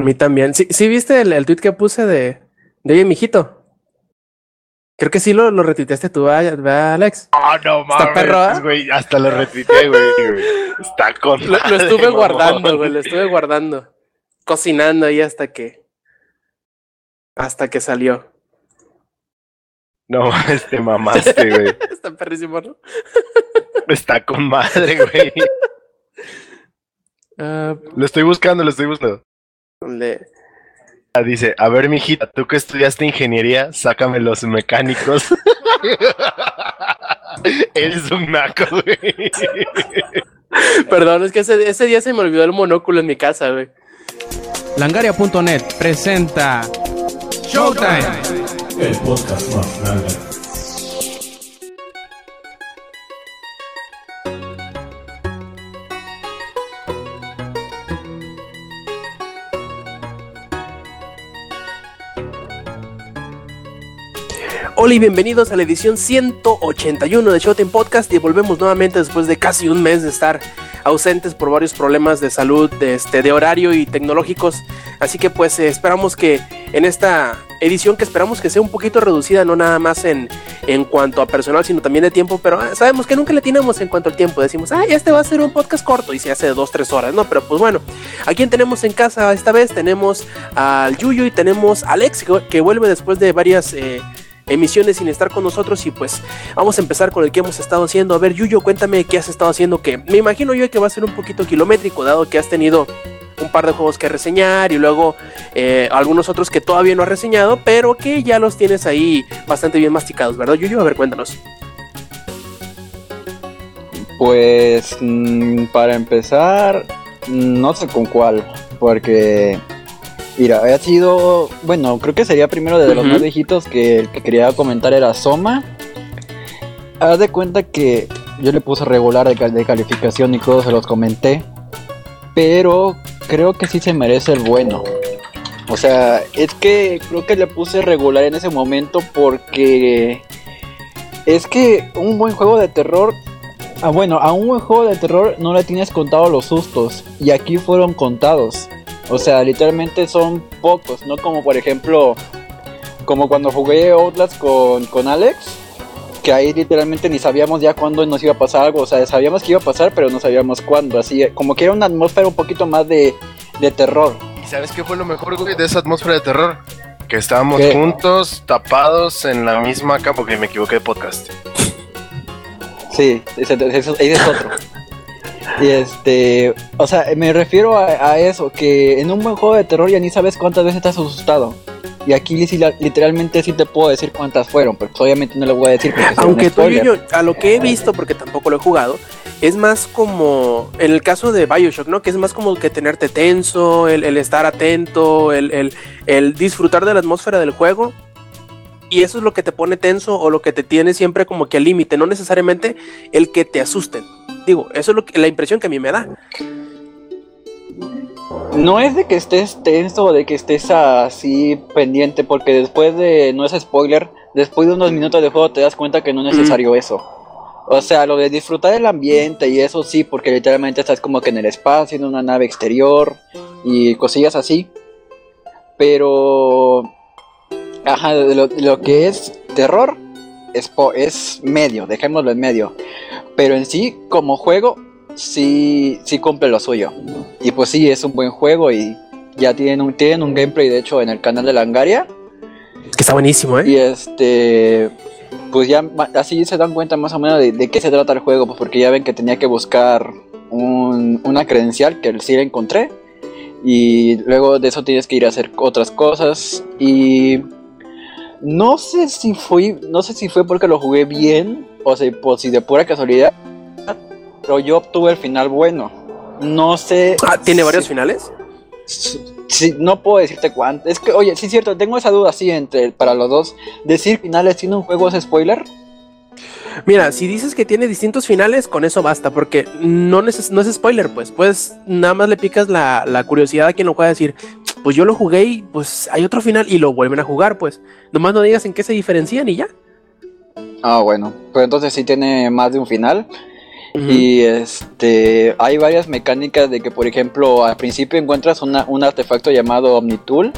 A mí también. ¿Sí, sí viste el, el tweet que puse de, de oye, mijito? Creo que sí lo, lo retuiteaste tú, ¿verdad, Alex? Oh, no mames, ¿Está perro, eh? güey. Hasta lo retuiteé, güey. Está con. Lo, estuve mamón. guardando, güey, lo estuve guardando. Cocinando ahí hasta que. Hasta que salió. No mames, te mamaste, güey. Está perrísimo, ¿no? Está con madre, güey. Ah, Lo estoy buscando, lo estoy buscando. Le- Ah, Dice, a ver, mijita, tú que estudiaste ingeniería, sácame los mecánicos. Eres un naco, güey. Perdón, es que ese, ese día se me olvidó el monóculo en mi casa, güey. Langaria.net presenta Showtime. El podcast más grande. Hola y bienvenidos a la edición 181 de Showtime Podcast y volvemos nuevamente después de casi un mes de estar ausentes por varios problemas de salud, de, este, de horario y tecnológicos. Así que pues eh, esperamos que en esta edición que esperamos que sea un poquito reducida, no nada más en, en cuanto a personal, sino también de tiempo, pero ah, sabemos que nunca le tenemos en cuanto al tiempo. Decimos, ah, este va a ser un podcast corto y se hace de 2-3 horas, ¿no? Pero pues bueno, ¿a quién tenemos en casa esta vez? Tenemos al Yuyo y tenemos a Alex, que, que vuelve después de varias... eh, emisiones sin estar con nosotros y pues vamos a empezar con el que hemos estado haciendo. A ver, Yuyo, cuéntame qué has estado haciendo, que me imagino yo que va a ser un poquito kilométrico, dado que has tenido un par de juegos que reseñar y luego eh, algunos otros que todavía no has reseñado, pero que ya los tienes ahí bastante bien masticados, ¿verdad, Yuyo? A ver, cuéntanos. Pues mm, para empezar, no sé con cuál, porque mira, ha sido, bueno, creo que sería primero de los más viejitos que el que quería comentar era Soma. Haz de cuenta que yo le puse regular de calificación y todos se los comenté, pero creo que sí se merece el bueno. O sea, es que creo que le puse regular en ese momento porque es que un buen juego de terror Ah, bueno, a un buen juego de terror no le tienes contado los sustos. Y aquí fueron contados. O sea, literalmente son pocos. No como por ejemplo, como cuando jugué Outlast con, con Alex. Que ahí literalmente ni sabíamos ya cuándo nos iba a pasar algo. O sea, sabíamos que iba a pasar, pero no sabíamos cuándo. Así, como que era una atmósfera un poquito más de, de terror. ¿Y sabes qué fue lo mejor, güey, de esa atmósfera de terror? Que estábamos ¿Qué? juntos, tapados en la misma cama, porque me equivoqué de podcast. Sí, ese, ese- ese es otro. Y este, o sea, me refiero a, a eso, que en un buen juego de terror ya ni sabes cuántas veces te has asustado. Y aquí sí literalmente sí te puedo decir cuántas fueron, pero pues obviamente no le voy a decir porque Aunque tú. Yuyo, a lo que he visto, porque tampoco lo he jugado, es más como en el caso de Bioshock, ¿no? Que es más como que tenerte tenso, el, el estar atento, el, el- el disfrutar de la atmósfera del juego. Y eso es lo que te pone tenso o lo que te tiene siempre como que al límite, no necesariamente el que te asusten. Digo, eso es lo que, la impresión que a mí me da. No es de que estés tenso o de que estés así pendiente, porque después de, no es spoiler, después de unos minutos de juego te das cuenta que no es necesario eso. O sea, lo de disfrutar del ambiente y eso sí, porque literalmente estás como que en el espacio, en una nave exterior y cosillas así. Pero, ajá, lo, que es terror es, es medio, dejémoslo en medio. Pero en sí, como juego, sí, sí cumple lo suyo. Y pues sí, es un buen juego y ya tienen un, tienen un gameplay, de hecho, en el canal de Langaria. Que está buenísimo, ¿eh? Y este, pues ya así se dan cuenta más o menos de, de qué se trata el juego, pues porque ya ven que tenía que buscar un- una credencial que sí la encontré. Y luego de eso tienes que ir a hacer otras cosas. Y no sé si fue, no sé si fue porque lo jugué bien o si, pues, si de pura casualidad. Pero yo obtuve el final bueno. No sé. Ah, ¿Tiene si- varios finales? Sí, no puedo decirte cuánto. Es que, oye, sí es cierto, tengo esa duda así entre para los dos. Decir finales tiene un juego es spoiler. Mira, si dices que tiene distintos finales, con eso basta, porque no, neces- no es spoiler, pues. Pues nada más le picas la, la curiosidad a quien lo pueda decir. Pues yo lo jugué y pues hay otro final y lo vuelven a jugar, pues. Nomás no digas en qué se diferencian y ya. Ah, bueno. Pues entonces sí tiene más de un final. Y este hay varias mecánicas de que, por ejemplo, al principio encuentras una- un artefacto llamado Omnitool,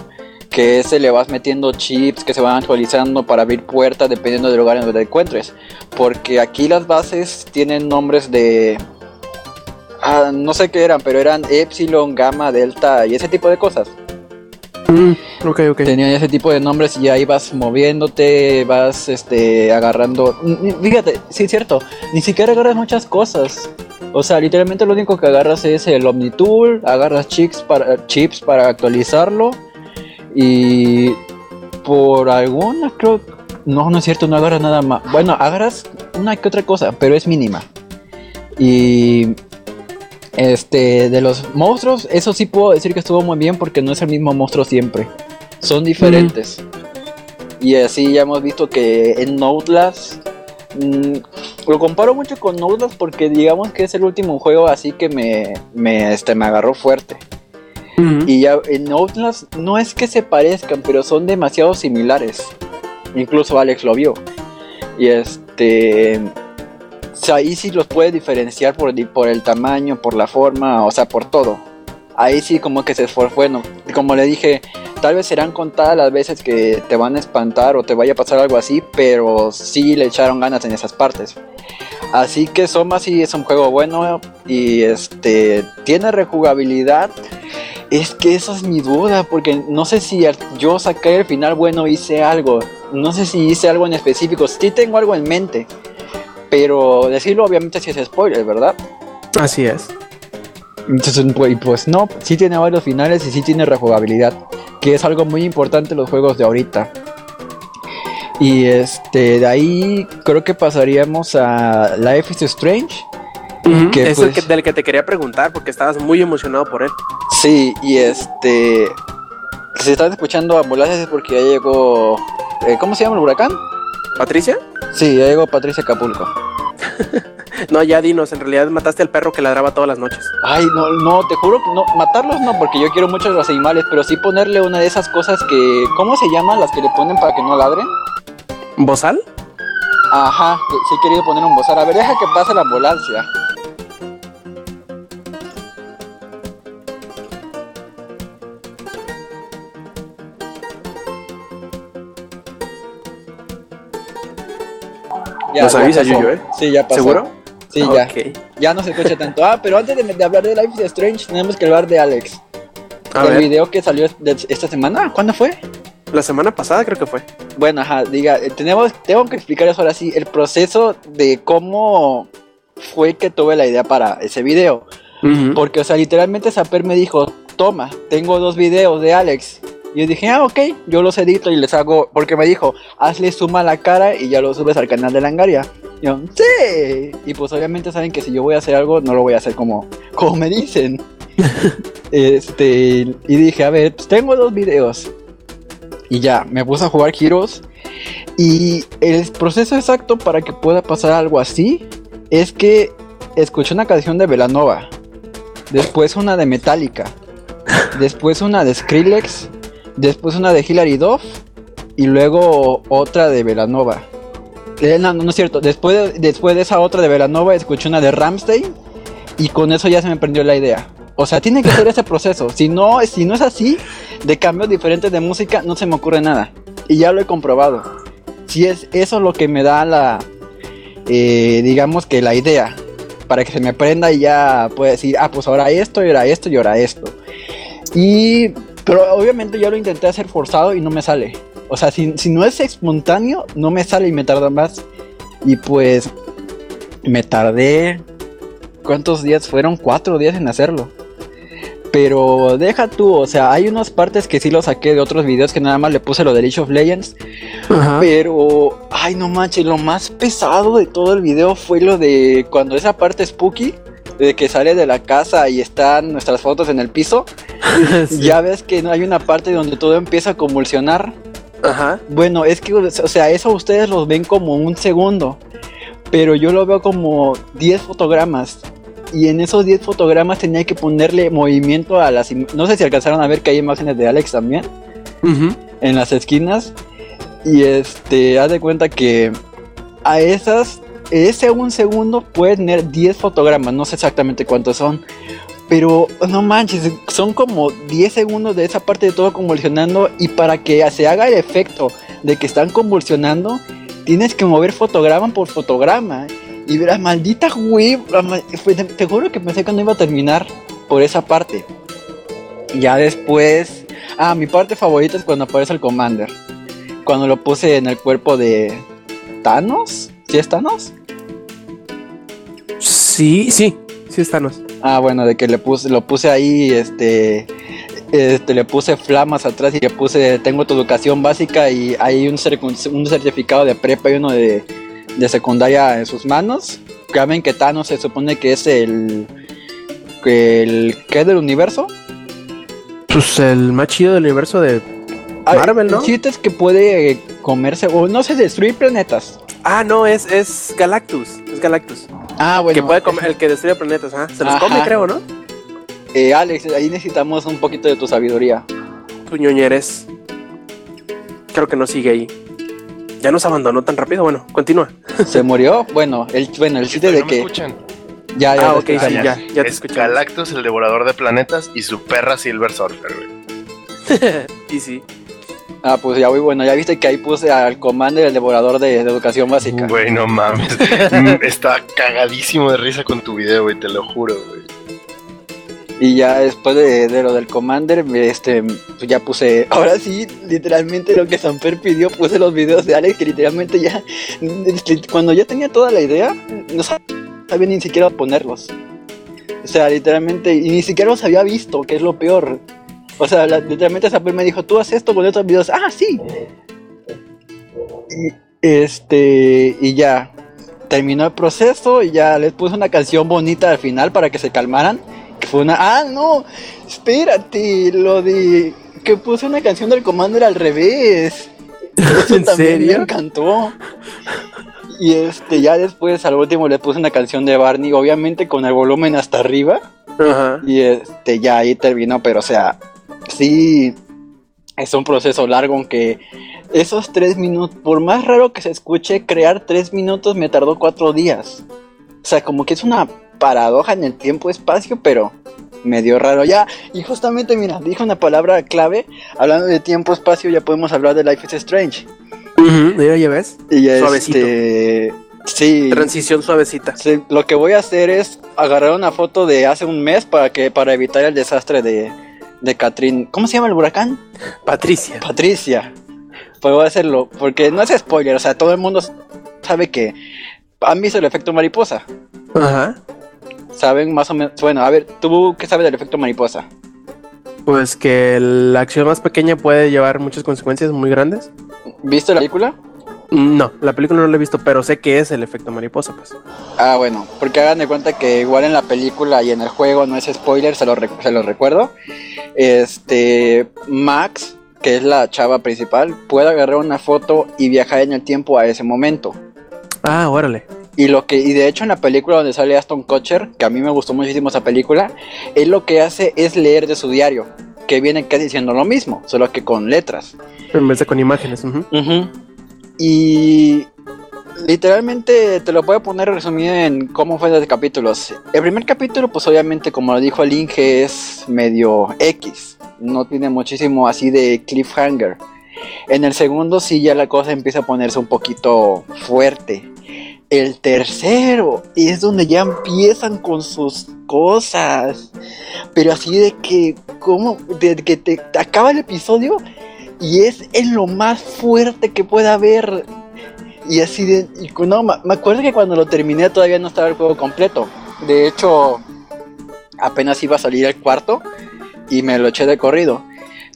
que ese le vas metiendo chips que se van actualizando para abrir puertas dependiendo del lugar en donde te encuentres. Porque aquí las bases tienen nombres de. ah, no sé qué eran, pero eran Epsilon, Gamma, Delta y ese tipo de cosas. Mm, ese tipo de nombres y ahí vas moviéndote, vas este agarrando. Fíjate, sí es cierto, ni siquiera agarras muchas cosas. O sea, literalmente lo único que agarras es el Omnitool, agarras chips para chips para actualizarlo y por alguna creo no, no es cierto, no agarras nada más. Bueno, agarras una que otra cosa, pero es mínima. Y este, de los monstruos, eso sí puedo decir que estuvo muy bien porque no es el mismo monstruo siempre. Son diferentes. Y así ya hemos visto que en Outlast mm, lo comparo mucho con Outlast porque digamos que es el último juego así que me, me, este, me agarró fuerte. Y ya en Outlast no es que se parezcan, pero son demasiado similares. Incluso Alex lo vio. Y este. Ahí sí los puedes diferenciar por, por el tamaño, por la forma, o sea, por todo. Ahí sí como que se esforzó. Bueno, como le dije, tal vez serán contadas las veces que te van a espantar o te vaya a pasar algo así, pero sí le echaron ganas en esas partes. Así que Soma sí es un juego bueno y este tiene rejugabilidad. Es que esa es mi duda, porque no sé si yo saqué el final bueno hice algo. No sé si hice algo en específico. Sí tengo algo en mente. Pero decirlo obviamente sí es spoiler, ¿verdad? Así es. Entonces, pues, pues no, sí tiene varios finales y sí tiene rejugabilidad. Que es algo muy importante en los juegos de ahorita. Y este, de ahí creo que pasaríamos a Life is Strange. Que, es el pues- que- del que te quería preguntar porque estabas muy emocionado por él. Sí, y este. Si están escuchando ambulancias es porque ya llegó. eh, ¿Cómo se llama el huracán? ¿Patricia? Sí, ya llegó Patricia Acapulco. No, ya dinos, en realidad mataste al perro que ladraba todas las noches. Ay, no, no, te juro no. Matarlos no, porque yo quiero mucho a los animales, pero sí ponerle una de esas cosas que. ¿Cómo se llaman las que le ponen para que no ladren? ¿Bozal? Ajá, sí he querido poner un bozal. A ver, deja que pase la ambulancia. Nos avisa. Yuyo, ¿eh? Sí, ya pasó. ¿Seguro? Sí, ya. Ok. Ya no se escucha tanto. Ah, pero antes de, de hablar de Life is Strange, tenemos que hablar de Alex. A el ver, video que salió de- esta semana. ¿Cuándo fue? la semana pasada creo que fue. Bueno, ajá, diga, eh, tenemos, tengo que explicar eso ahora sí, el proceso de cómo fue que tuve la idea para ese video. Porque, o sea, literalmente Saper me dijo, toma, tengo dos videos de Alex. Y yo dije, ah, ok, yo los edito y les hago, porque me dijo, hazle suma a la cara y ya lo subes al canal de Langaria. Y yo, sí. Y pues obviamente saben que si yo voy a hacer algo, no lo voy a hacer como, como me dicen. este, y dije, a ver, pues tengo dos videos. Y ya, me puse a jugar Heroes. Y el proceso exacto para que pueda pasar algo así es que escuché una canción de Velanova. Después una de Metallica. Después una de Skrillex. Después una de Hilary Duff. Y luego otra de Velanova. Eh, no, no, es cierto. Después de, después de esa otra de Velanova escuché una de Ramstein. Y con eso ya se me prendió la idea. O sea, tiene que ser ese proceso. Si no, si no es así, de cambios diferentes de música, no se me ocurre nada. Y ya lo he comprobado. Si es eso lo que me da la, eh, digamos que la idea, para que se me prenda y ya pueda decir, ah, pues ahora esto, y ahora esto, y ahora esto. Y, pero obviamente yo lo intenté hacer forzado y no me sale. O sea, si, si no es espontáneo, no me sale y me tarda más. Y pues, me tardé, ¿cuántos días fueron? Cuatro días en hacerlo. Pero deja tú, o sea, hay unas partes que sí lo saqué de otros videos que nada más le puse lo de League of Legends. Ajá. Pero, ay, no manches, lo más pesado de todo el video fue lo de cuando esa parte spooky, de que sale de la casa y están nuestras fotos en el piso. Sí. Ya ves que no hay una parte donde todo empieza a convulsionar. Ajá. Bueno, es que, o sea, eso ustedes los ven como un segundo, pero yo lo veo como 10 fotogramas. Y en esos 10 fotogramas tenía que ponerle movimiento a las... No sé si alcanzaron a ver que hay imágenes de Alex también Ujú. en las esquinas. Y este, haz de cuenta que a esas ese un segundo puede tener 10 fotogramas, no sé exactamente cuántos son. Pero no manches, son como 10 segundos de esa parte de todo convulsionando y para que se haga el efecto de que están convulsionando, tienes que mover fotograma por fotograma. Y la maldita te, te juro que pensé que no iba a terminar por esa parte. Ya después, ah, mi parte favorita es cuando aparece el Commander. Cuando lo puse en el cuerpo de Thanos, ¿sí es Thanos? Sí, sí, sí es Thanos. Ah, bueno, de que le puse, lo puse ahí, este, este, le puse flamas atrás y le puse, tengo tu educación básica y hay un, cer- un certificado de prepa y uno de, de secundaria en sus manos. Ya ven que Thanos se supone que es el, que el, ¿qué del universo? Pues el más chido del universo de. Marvel, ¿no? El chiste es que puede comerse, o no sé, destruir planetas. Ah, no, es, es Galactus. Es Galactus. Ah, bueno. que puede comer, el que destruye planetas, ¿ah? Se los Ajá. come, creo, ¿no? eh, Alex, ahí necesitamos un poquito de tu sabiduría. Tu ñoñeres. Creo que no sigue ahí. Ya nos abandonó tan rápido. Bueno, continúa. ¿Se murió? Bueno, el, bueno, el chiste de ¿No me que... escuchan? Ya, ya, Ah, lo ok, sí, ya, ya te es escuchamos. Galactus, el devorador de planetas, y su perra Silver Surfer, güey. y sí. Ah, pues ya, muy bueno, ya viste que ahí puse al commander el devorador de, de educación básica. Güey, no mames. Mm, Estaba cagadísimo de risa con tu video, güey, te lo juro, güey. Y ya después de, de lo del commander, este, pues ya puse, ahora sí, literalmente lo que Samper pidió, puse los videos de Alex, que literalmente ya, este, cuando ya tenía toda la idea, no sabía ni siquiera ponerlos. O sea, literalmente, y ni siquiera los había visto, que es lo peor. O sea, la- literalmente Samper me dijo, tú haces esto con estos videos, ah, sí. Y, este, y ya, terminó el proceso y ya les puse una canción bonita al final para que se calmaran. Que fue una. ¡Ah, no! Espérate, lo de. Que puse una canción del Commander al revés. Eso ¿En también serio? me encantó. Y este, ya después al último le puse una canción de Barney, obviamente con el volumen hasta arriba. Ajá. Y este, ya ahí terminó, pero o sea, sí, es un proceso largo, aunque esos tres minutos, por más raro que se escuche, crear tres minutos me tardó cuatro días. O sea, como que es una paradoja en el tiempo-espacio, pero medio raro ya. Y justamente, mira, dije una palabra clave, hablando de tiempo-espacio, ya podemos hablar de Life is Strange. Ujú, Mira, ya ves. Y Suavecito. este, sí. Transición suavecita. Sí, lo que voy a hacer es agarrar una foto de hace un mes para que para evitar el desastre de, de Catrín. ¿Cómo se llama el huracán? Patricia. Patricia. Pues voy a hacerlo, porque no es spoiler, o sea, todo el mundo sabe que han visto el efecto mariposa. Ajá. Saben más o menos. Bueno, a ver, ¿tú qué sabes del efecto mariposa? Pues que la acción más pequeña puede llevar muchas consecuencias muy grandes. ¿Viste la película? No, la película no la he visto, pero sé que es el efecto mariposa, pues. Ah, bueno, porque hagan de cuenta que igual en la película y en el juego no es spoiler, se lo, se lo recuerdo. Este, Max, que es la chava principal, puede agarrar una foto y viajar en el tiempo a ese momento. Ah, órale. Y lo que, y de hecho en la película donde sale Aston Kutcher, que a mí me gustó muchísimo esa película, él lo que hace es leer de su diario, que viene casi diciendo lo mismo, solo que con letras. En vez de con imágenes. Ujú. Y literalmente te lo voy a poner resumido en cómo fue los capítulos. El primer capítulo, pues obviamente, como lo dijo el Inge, es medio X. No tiene muchísimo así de cliffhanger. En el segundo sí ya la cosa empieza a ponerse un poquito fuerte. El tercero es donde ya empiezan con sus cosas. Pero así de que, ¿cómo? De que te, acaba el episodio y es en lo más fuerte que pueda haber. Y así de. no, me acuerdo que cuando lo terminé todavía no estaba el juego completo. De hecho, apenas iba a salir el cuarto y me lo eché de corrido.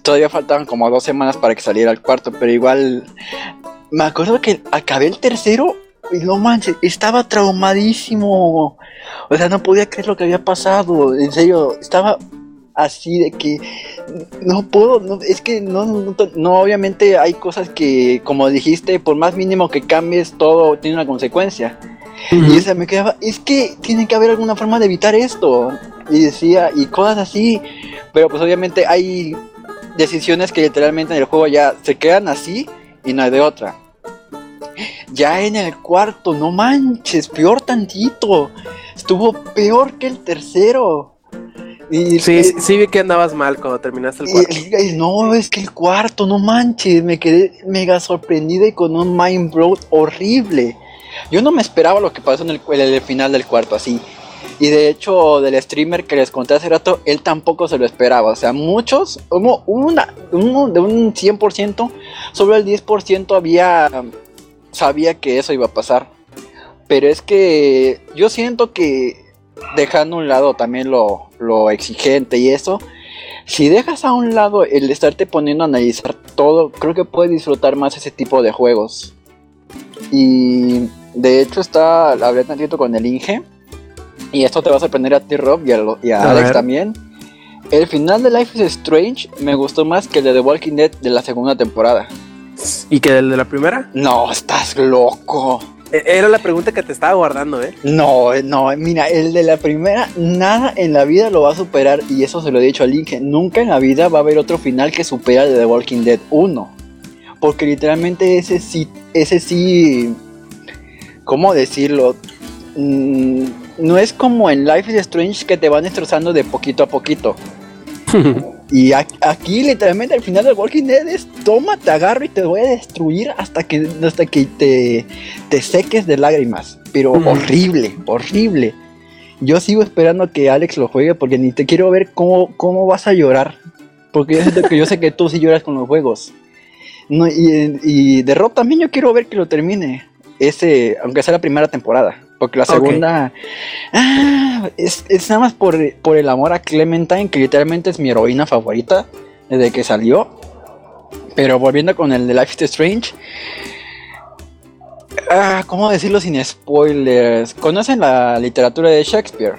Todavía faltaban como dos semanas para que saliera el cuarto, pero igual. Me acuerdo que acabé el tercero y no manches, estaba traumadísimo. O sea, no podía creer lo que había pasado. En serio, estaba así de que no puedo, no, es que no, no, no, obviamente hay cosas que, como dijiste, por más mínimo que cambies, todo tiene una consecuencia. Y esa me quedaba, es que tiene que haber alguna forma de evitar esto. Y decía, y cosas así. Pero pues obviamente hay decisiones que literalmente en el juego ya se quedan así y no hay de otra. Ya en el cuarto, no manches, peor tantito. Estuvo peor que el tercero. Y, Sí, sí, sí vi que andabas mal cuando terminaste el cuarto. y- no, es que el cuarto, no manches, me quedé mega sorprendido y con un mind blow horrible. Yo no me esperaba lo que pasó en el, en el final del cuarto, así. Y de hecho, del streamer que les conté hace rato, él tampoco se lo esperaba. O sea, muchos, como una, uno de un 100%, solo el 10% había, sabía que eso iba a pasar. Pero es que yo siento que dejando a un lado también lo, lo exigente y eso, si dejas a un lado el estarte poniendo a analizar todo, creo que puedes disfrutar más ese tipo de juegos. Y de hecho está, hablé tantito con el Inge, y esto te va a sorprender a ti Rob y a, lo- y a A Alex ver. también. El final de Life is Strange me gustó más que el de The Walking Dead de la segunda temporada. ¿Y que el de la primera? No, estás loco. E- Era la pregunta que te estaba guardando, ¿eh? No, no, mira, el de la primera, nada en la vida lo va a superar. Y eso se lo he dicho al Inge. Nunca en la vida va a haber otro final que supera el de The Walking Dead 1. Porque literalmente ese sí, ese sí. ¿Cómo decirlo? Mm, no es como en Life is Strange que te van destrozando de poquito a poquito. Y aquí literalmente al final del Walking Dead es toma, te agarro y te voy a destruir hasta que, hasta que te, te seques de lágrimas. Pero horrible, horrible. Yo sigo esperando que Alex lo juegue porque ni te quiero ver cómo, cómo vas a llorar. Porque yo, siento que yo sé que tú sí lloras con los juegos. No, y, y de Rob también yo quiero ver que lo termine. Ese, aunque sea la primera temporada. Porque la segunda ah, es, es nada más por, por el amor a Clementine, que literalmente es mi heroína favorita desde que salió. Pero volviendo con el de Life is Strange. Ah, ¿Cómo decirlo sin spoilers? ¿Conocen la literatura de Shakespeare?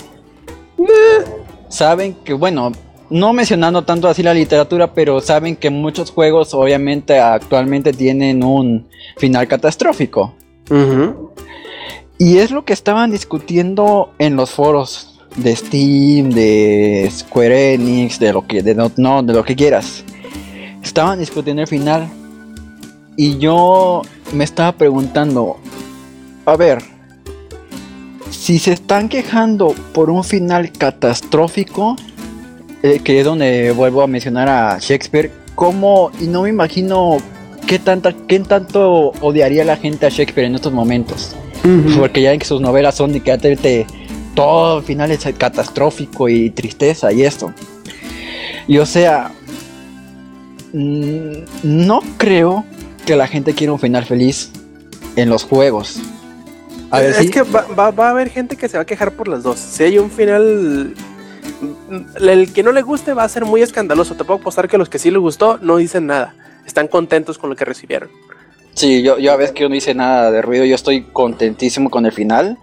Saben que, bueno, no mencionando tanto así la literatura, pero saben que muchos juegos obviamente actualmente tienen un final catastrófico. Ujú. Y es lo que estaban discutiendo en los foros de Steam, de Square Enix, de lo que, de no, no, de lo que quieras. Estaban discutiendo el final. Y yo me estaba preguntando, a ver, si se están quejando por un final catastrófico, eh, que es donde vuelvo a mencionar a Shakespeare, ¿cómo? Y no me imagino qué, tanta, qué tanto odiaría la gente a Shakespeare en estos momentos. Porque ya en que sus novelas son de que te- todo el final es catastrófico y tristeza y esto. Y o sea, mm, no creo que la gente quiera un final feliz en los juegos. A ver, es sí. que va, va- va a haber gente que se va a quejar por las dos. Si hay un final. mm, El que no le guste va a ser muy escandaloso. Te puedo apostar que los que sí les gustó no dicen nada. Están contentos con lo que recibieron. Sí, yo, yo a veces que yo no hice nada de ruido, yo estoy contentísimo con el final.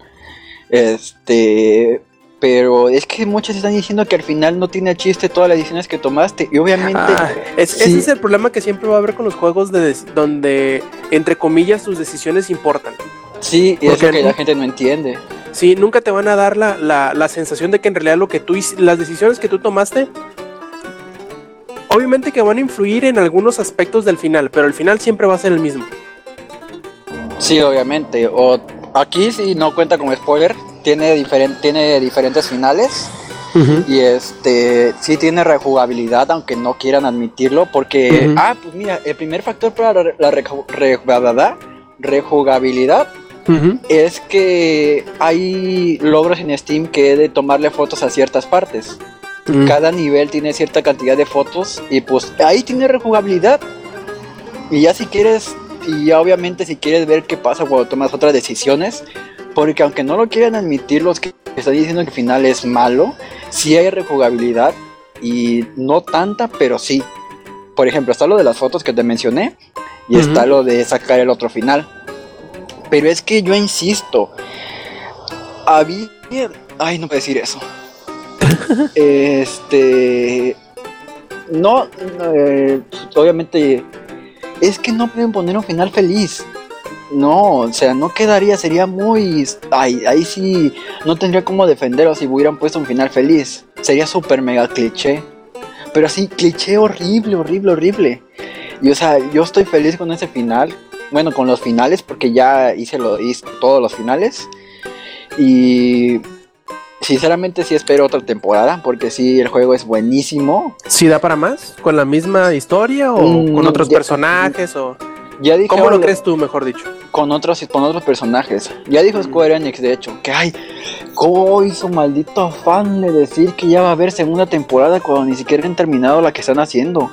Este, pero es que muchos están diciendo que al final no tiene chiste todas las decisiones que tomaste y obviamente Ah, es- sí. Ese es el problema que siempre va a haber con los juegos de donde, entre comillas, tus decisiones importan. sí, y es lo que la gente no entiende. Sí, nunca te van a dar la, la- la sensación de que en realidad lo que tú las decisiones que tú tomaste, obviamente que van a influir en algunos aspectos del final, pero el final siempre va a ser el mismo. Sí, obviamente. O aquí sí no cuenta como spoiler, tiene diferen- tiene diferentes finales y este sí tiene rejugabilidad, aunque no quieran admitirlo, porque ah, pues mira, el primer factor para la, la reju- rejugabilidad, rejugabilidad Ujú. es que hay logros en Steam que de tomarle fotos a ciertas partes. Cada nivel tiene cierta cantidad de fotos y pues ahí tiene rejugabilidad. Y ya si quieres, y ya obviamente si quieres ver qué pasa cuando tomas otras decisiones, porque aunque no lo quieran admitir los que están diciendo que el final es malo, sí hay rejugabilidad y no tanta, pero sí. Por ejemplo, está lo de las fotos que te mencioné y está lo de sacar el otro final. Pero es que yo insisto, había... Ay, no puedo decir eso. este... No, no, eh, obviamente... Es que no pueden poner un final feliz. No, o sea, no quedaría, sería muy... Ay, ahí sí, no tendría cómo defenderlo si hubieran puesto un final feliz. Sería súper mega cliché. Pero así, cliché horrible, horrible, horrible. Y o sea, yo estoy feliz con ese final. bueno, con los finales, porque ya hice, lo, hice todos los finales. Y sinceramente sí espero otra temporada, porque sí, el juego es buenísimo. ¿Sí da para más? ¿Con la misma historia o Mm, con otros ya- personajes? o Ya dijeron ¿Cómo lo crees tú, mejor dicho? con otros con otros personajes. Ya dijo Mm. Square Enix, de hecho, que ay, ¿cómo hizo maldito afán de decir que ya va a haber segunda temporada cuando ni siquiera han terminado la que están haciendo?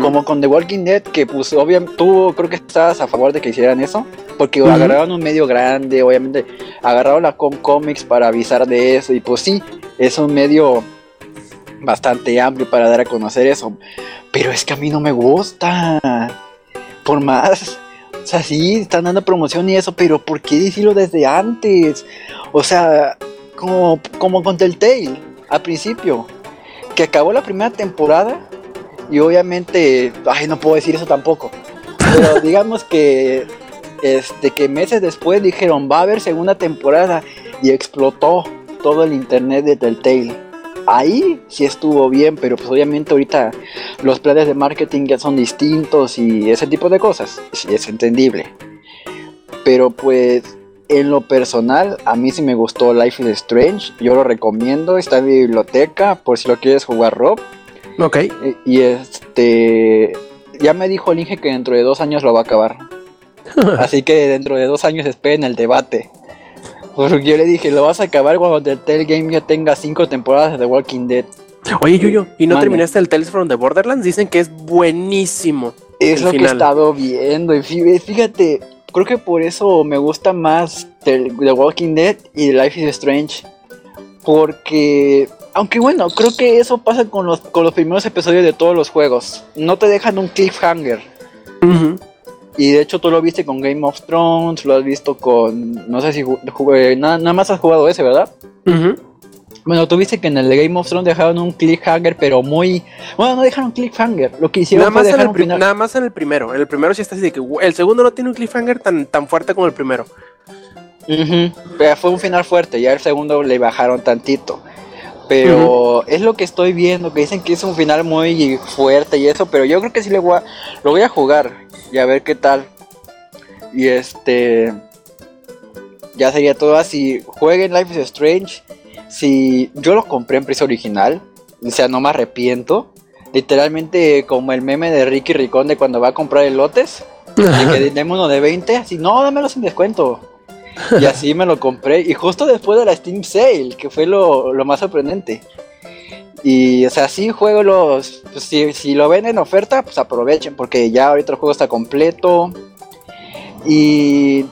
Como con The Walking Dead, que pues obviamente tú creo que estabas a favor de que hicieran eso, porque Ujú. agarraron un medio grande, obviamente agarraron la Com Comics para avisar de eso, y pues sí, es un medio bastante amplio para dar a conocer eso, pero es que a mí no me gusta, por más, o sea, sí, están dando promoción y eso, pero ¿por qué decirlo desde antes? O sea, como, como con Telltale, al principio, que acabó la primera temporada y obviamente, ay, no puedo decir eso tampoco. Pero digamos que este que meses después dijeron, "Va a haber segunda temporada" y explotó todo el internet de Telltale. Ahí sí estuvo bien, pero pues obviamente ahorita los planes de marketing ya son distintos y ese tipo de cosas. Sí, es entendible. Pero pues en lo personal, a mí sí me gustó Life is Strange. Yo lo recomiendo. Está en mi biblioteca por si lo quieres jugar, Rob. Ok. Y, y, este. Ya me dijo el Inge que dentro de dos años lo va a acabar. Así que dentro de dos años esperen el debate. Porque yo le dije, lo vas a acabar cuando Telltale Game ya tenga cinco temporadas de The Walking Dead. Oye, Yuyo, ¿y no terminaste el Tales from the Borderlands? Dicen que es buenísimo. Es lo que he estado viendo. Y fí- fíjate, creo que por eso me gusta más The, The Walking Dead y Life is Strange. Porque, aunque bueno, creo que eso pasa con los, con los primeros episodios de todos los juegos. No te dejan un cliffhanger. Y de hecho tú lo viste con Game of Thrones, lo has visto con... No sé si ju- jugué- nada, nada más has jugado ese, ¿verdad? Ujú. Bueno, tú viste que en el de Game of Thrones dejaron un cliffhanger, pero muy... Bueno, no dejaron cliffhanger. Lo que hicieron Nada fue más, en dejar el un final... nada más en el primero. En el primero sí está así de que "Gu- el segundo no tiene un cliffhanger tan, tan fuerte como el primero. Pero fue un final fuerte, ya el segundo le bajaron tantito. Pero es lo que estoy viendo, que dicen que es un final muy fuerte y eso, pero yo creo que sí le voy a, lo voy a jugar y a ver qué tal. Y este ya sería todo así. Jueguen Life is Strange. Si yo lo compré en precio original, o sea, no me arrepiento. Literalmente como el meme de Ricky Ricón de cuando va a comprar elotes. De que deme uno de 20, así, no, dámelo sin descuento. Y así me lo compré. Y justo después de la Steam Sale, que fue lo, lo más sorprendente. Y, o sea, sí juego los. pues, si, si lo ven en oferta, pues aprovechen, porque ya ahorita el juego está completo. Y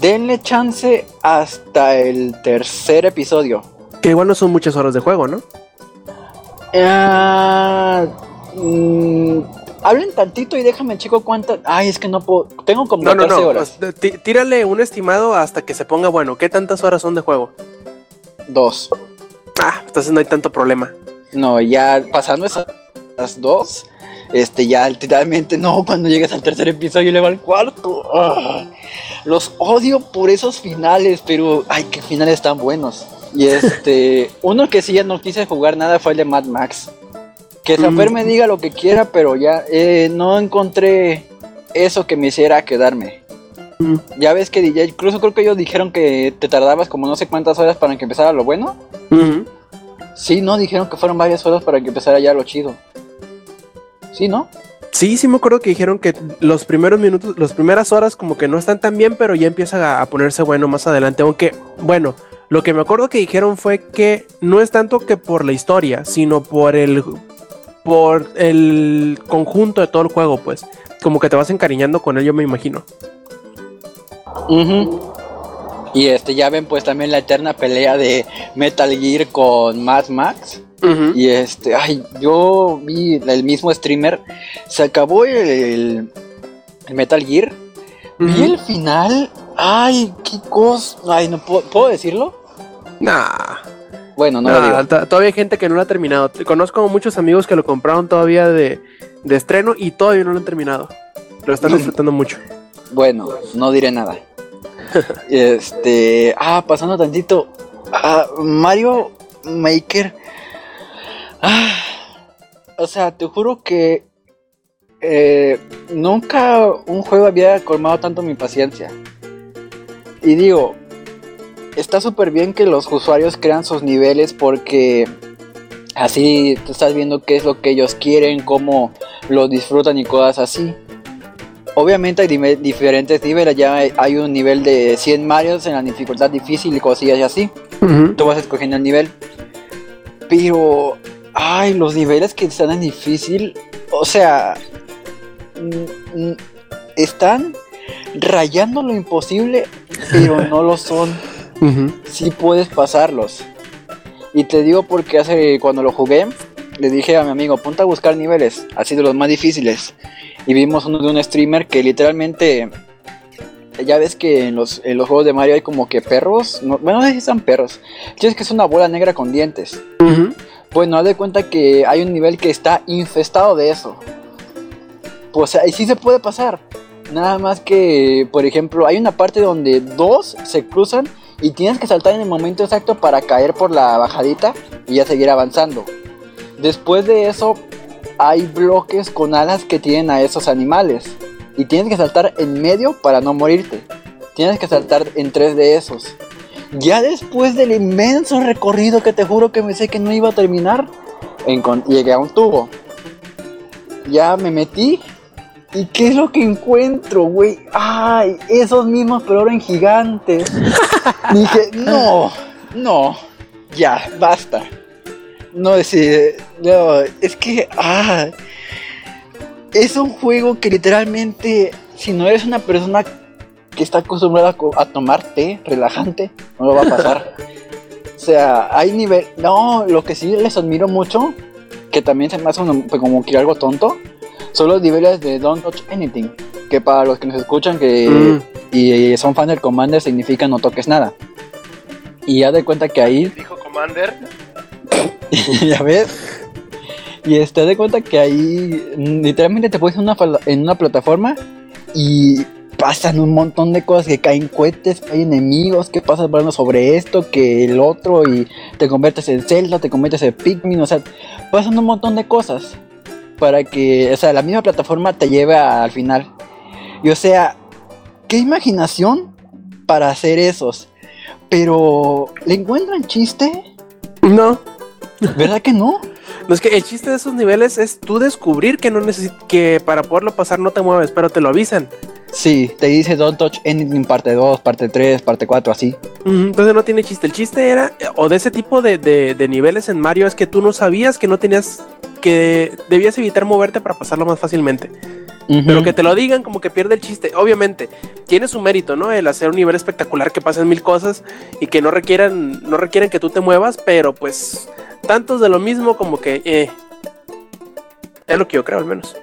denle chance hasta el tercer episodio. Que igual no son muchas horas de juego, ¿no? Ah, mm, hablen tantito y déjame checo cuántas. Ay, es que no puedo. Tengo como No, no, 14 no. horas. pues, tí- tírale un estimado hasta que se ponga bueno. ¿Qué tantas horas son de juego? Dos. Ah, entonces no hay tanto problema. No, ya pasando esas dos, este ya literalmente no, cuando llegas al tercer episodio y le va al cuarto. ah. los odio por esos finales, pero ay, qué finales tan buenos. Y este, uno que sí ya no quise jugar nada fue el de Mad Max. Que Safer Mm. me diga lo que quiera, pero ya eh, no encontré eso que me hiciera quedarme. Mm. Ya ves que DJ, incluso creo que ellos dijeron que te tardabas como no sé cuántas horas para que empezara lo bueno. Sí, no, dijeron que fueron varias horas para que empezara ya lo chido. Sí, ¿no? Sí, sí me acuerdo que dijeron que los primeros minutos, las primeras horas como que no están tan bien, pero ya empieza a, a ponerse bueno más adelante. Aunque, bueno, lo que me acuerdo que dijeron fue que no es tanto que por la historia, sino por el por el conjunto de todo el juego, pues. Como que te vas encariñando con él, yo me imagino. Y este, ya ven pues también la eterna pelea de Metal Gear con Mad Max. Y este, ay, yo vi el mismo streamer. Se acabó el, el Metal Gear. Vi Ujú. el final. Ay, qué cosa. Ay, no puedo, ¿puedo decirlo. Nah. Bueno, no lo digo. to- todavía hay gente que no lo ha terminado. Conozco muchos amigos que lo compraron todavía de, de estreno y todavía no lo han terminado. Lo están disfrutando mucho. Bueno, no diré nada. este, ah, pasando tantito. Ah, Mario Maker. Ah, o sea, te juro que eh, nunca un juego había colmado tanto mi paciencia. Y digo, está súper bien que los usuarios crean sus niveles porque así tú estás viendo qué es lo que ellos quieren, cómo lo disfrutan y cosas así. Obviamente hay diferentes niveles, ya hay- hay un nivel de 100 Marios en la dificultad difícil y cosillas y así. Tú vas escogiendo el nivel. Pero, ay, los niveles que están en difícil, o sea, están rayando lo imposible, pero no lo son. Ujú. Sí puedes pasarlos. Y te digo porque hace cuando lo jugué, le dije a mi amigo, ponte a buscar niveles, así de los más difíciles. Y vimos uno de un streamer que literalmente, ya ves que en los, en los juegos de Mario hay como que perros, no, bueno, no sé si son perros, tienes que es una bola negra con dientes. Ujú. Bueno, haz de cuenta que hay un nivel que está infestado de eso. Pues ahí sí se puede pasar. Nada más que, por ejemplo, hay una parte donde dos se cruzan y tienes que saltar en el momento exacto para caer por la bajadita y ya seguir avanzando. Después de eso, hay bloques con alas que tienen a esos animales. Y tienes que saltar en medio para no morirte. Tienes que saltar en tres de esos. Ya después del inmenso recorrido que te juro que me sé que no iba a terminar, llegué a un tubo. Ya me metí. ¿Y qué es lo que encuentro, güey? ¡Ay! Esos mismos, pero ahora en gigantes. Dije, no, no, ya, basta. No, es, eh, no, es que, ah, es un juego que literalmente, si no eres una persona que está acostumbrada a, tomar té relajante, no lo va a pasar. o sea, hay nivel, no, lo que sí les admiro mucho, que también se me hace un- como que algo tonto, son los niveles de Don't Touch Anything, que para los que nos escuchan que Mm. y son fan del Commander significa no toques nada. Y ya de cuenta que ahí Dijo Commander. ya ves. Y este, de cuenta que ahí mm, literalmente te pones en una, en una plataforma y pasan un montón de cosas, que caen cohetes, que hay enemigos, que pasas hablando sobre esto, que el otro, y te conviertes en Zelda, te conviertes en Pikmin, o sea, pasan un montón de cosas para que, o sea, la misma plataforma te lleve a- al final. Y o sea, qué imaginación para hacer esos. Pero, ¿le encuentran chiste? No. ¿Verdad que no? No es que el chiste de esos niveles es tú descubrir que no necesi- que para poderlo pasar no te mueves, pero te lo avisan. Sí, te dice Don't Touch Anything parte 2, parte 3, parte 4, así. Entonces no tiene chiste. El chiste era, o de ese tipo de, de- de niveles en Mario, es que tú no sabías que no tenías, que debías evitar moverte para pasarlo más fácilmente. Pero que te lo digan como que pierde el chiste. Obviamente, tiene su mérito, ¿no? El hacer un nivel espectacular que pasen mil cosas y que no requieran, no requieran que tú te muevas, pero pues tantos de lo mismo como que, eh, es lo que yo creo al menos.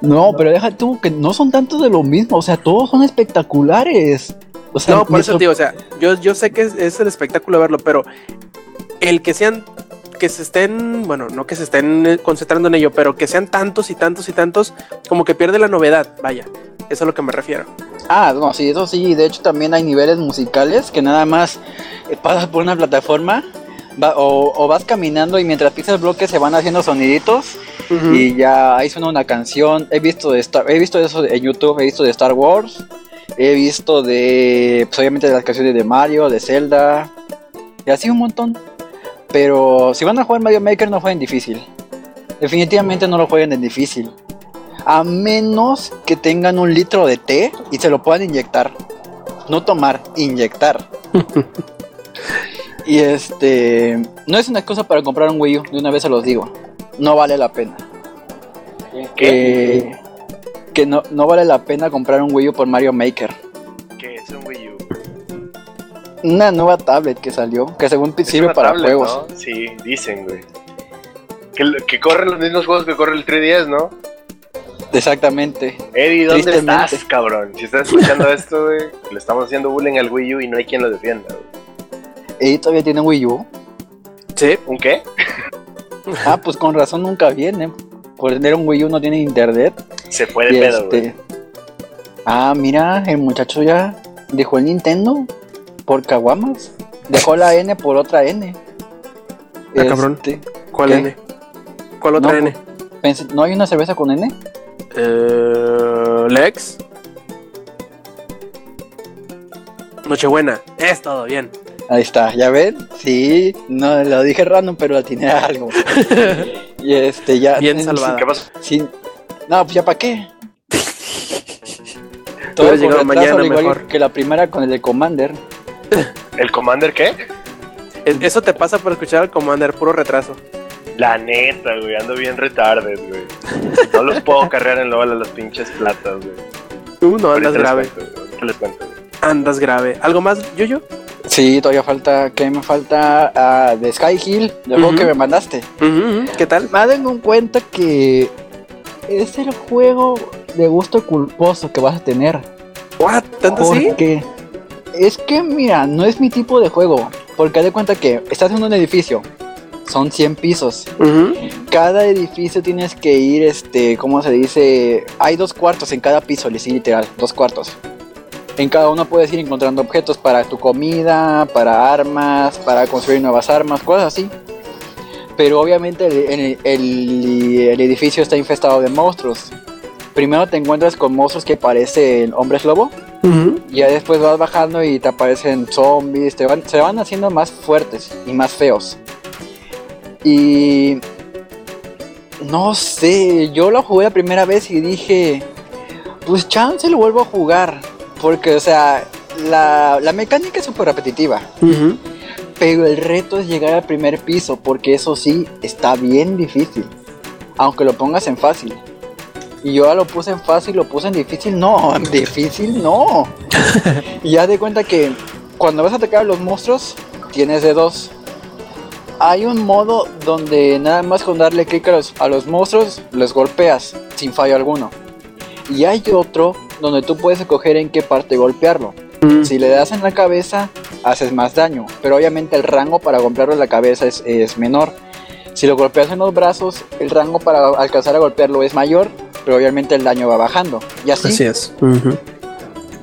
No, pero deja tú que no son tantos de lo mismo, o sea, todos son espectaculares. O sea, No, por me eso digo, o sea, yo, yo sé que es, es el espectáculo verlo, pero el que sean, que se estén, bueno, no que se estén eh, concentrando en ello, pero que sean tantos y tantos y tantos, como que pierde la novedad, vaya, eso es a lo que me refiero. Ah, no, sí, eso sí. De hecho, también hay niveles musicales que nada más eh, pasas por una plataforma va- o, o vas caminando y mientras pisas bloques se van haciendo soniditos y ya ahí suena una canción. He visto de Star, he visto eso en YouTube, he visto de Star Wars, he visto de, pues, obviamente de las canciones de Mario, de Zelda y así un montón. Pero si van a jugar Mario Maker no jueguen difícil. Definitivamente no lo jueguen en difícil. A menos que tengan un litro de té y se lo puedan inyectar. No tomar, inyectar. y este. No es una excusa para comprar un Wii U, de una vez se los digo. No vale la pena. Que, que no, no vale la pena comprar un Wii U por Mario Maker. ¿Qué es? Una nueva tablet que salió, que según Es sirve para tablet, juegos. ¿no? Sí, dicen, güey. Que, que corren los mismos juegos que corre el 3DS, ¿no? Exactamente. Eddie, ¿dónde estás, cabrón? Si estás escuchando esto, güey, le estamos haciendo bullying al Wii U y no hay quien lo defienda, güey. ¿Y todavía tiene Wii U? Sí, ¿Un qué? Ah, pues con razón nunca viene. Por tener un Wii U no tiene internet. Se fue de pedo, este- güey. Ah, mira, el muchacho ya dejó el Nintendo por caguamas. Dejó la N por otra N. Ah, cabrón. Este, ¿cuál ¿Qué? N? ¿Cuál otra No, N? pensé- ¿No hay una cerveza con N? Eh, Lex. Nochebuena. Es todo bien. Ahí está, ¿ya ven? Sí, no lo dije random, pero tiene algo. y este ya. Bien en- salvada. ¿Qué pasó? sin- no, pues ya para qué. Llegado retraso, mañana al igual mejor. que la primera con el de Commander. ¿El Commander qué? Es- Eso te pasa por escuchar al Commander, puro retraso. La neta, güey, ando bien retarded, güey. No los puedo cargar en LOL a los pinches platas, güey. Tú no andas Ahorita les grave. cuento, güey, les cuento, güey. Andas grave. ¿Algo más, Yuyo? Sí, todavía falta, ¿qué me falta? Ah, de Sky Hill, del juego Ujú. que me mandaste. ¿Qué tal? Me dado en cuenta que es el juego de gusto culposo que vas a tener. What? ¿Tanto sí? Porque es que, mira, no es mi tipo de juego. Porque haz de cuenta que estás en un edificio, son 100 pisos. Cada edificio tienes que ir, este, ¿cómo se dice? Hay dos cuartos en cada piso, literal, dos cuartos. En cada uno puedes ir encontrando objetos para tu comida, para armas, para construir nuevas armas, cosas así. Pero obviamente el, el- el- el edificio está infestado de monstruos. Primero te encuentras con monstruos que parecen hombres lobo. Y ya después vas bajando y te aparecen zombies, te van, se van haciendo más fuertes y más feos. Y no sé, yo lo jugué la primera vez y dije, pues chance lo vuelvo a jugar. Porque, o sea, la, la mecánica es súper repetitiva. Pero el reto es llegar al primer piso, porque eso sí, está bien difícil. Aunque lo pongas en fácil. Y yo ya lo puse en fácil, lo puse en difícil, no, en difícil no. y ya de cuenta que cuando vas a atacar a los monstruos, tienes de dos. Hay un modo donde nada más con darle clic a los, a los monstruos, los golpeas sin fallo alguno. Y hay otro donde tú puedes escoger en qué parte golpearlo. Ujú. Si le das en la cabeza, haces más daño, pero obviamente el rango para golpearlo en la cabeza es, es menor. Si lo golpeas en los brazos, el rango para alcanzar a golpearlo es mayor, pero obviamente el daño va bajando. Y así. Así es.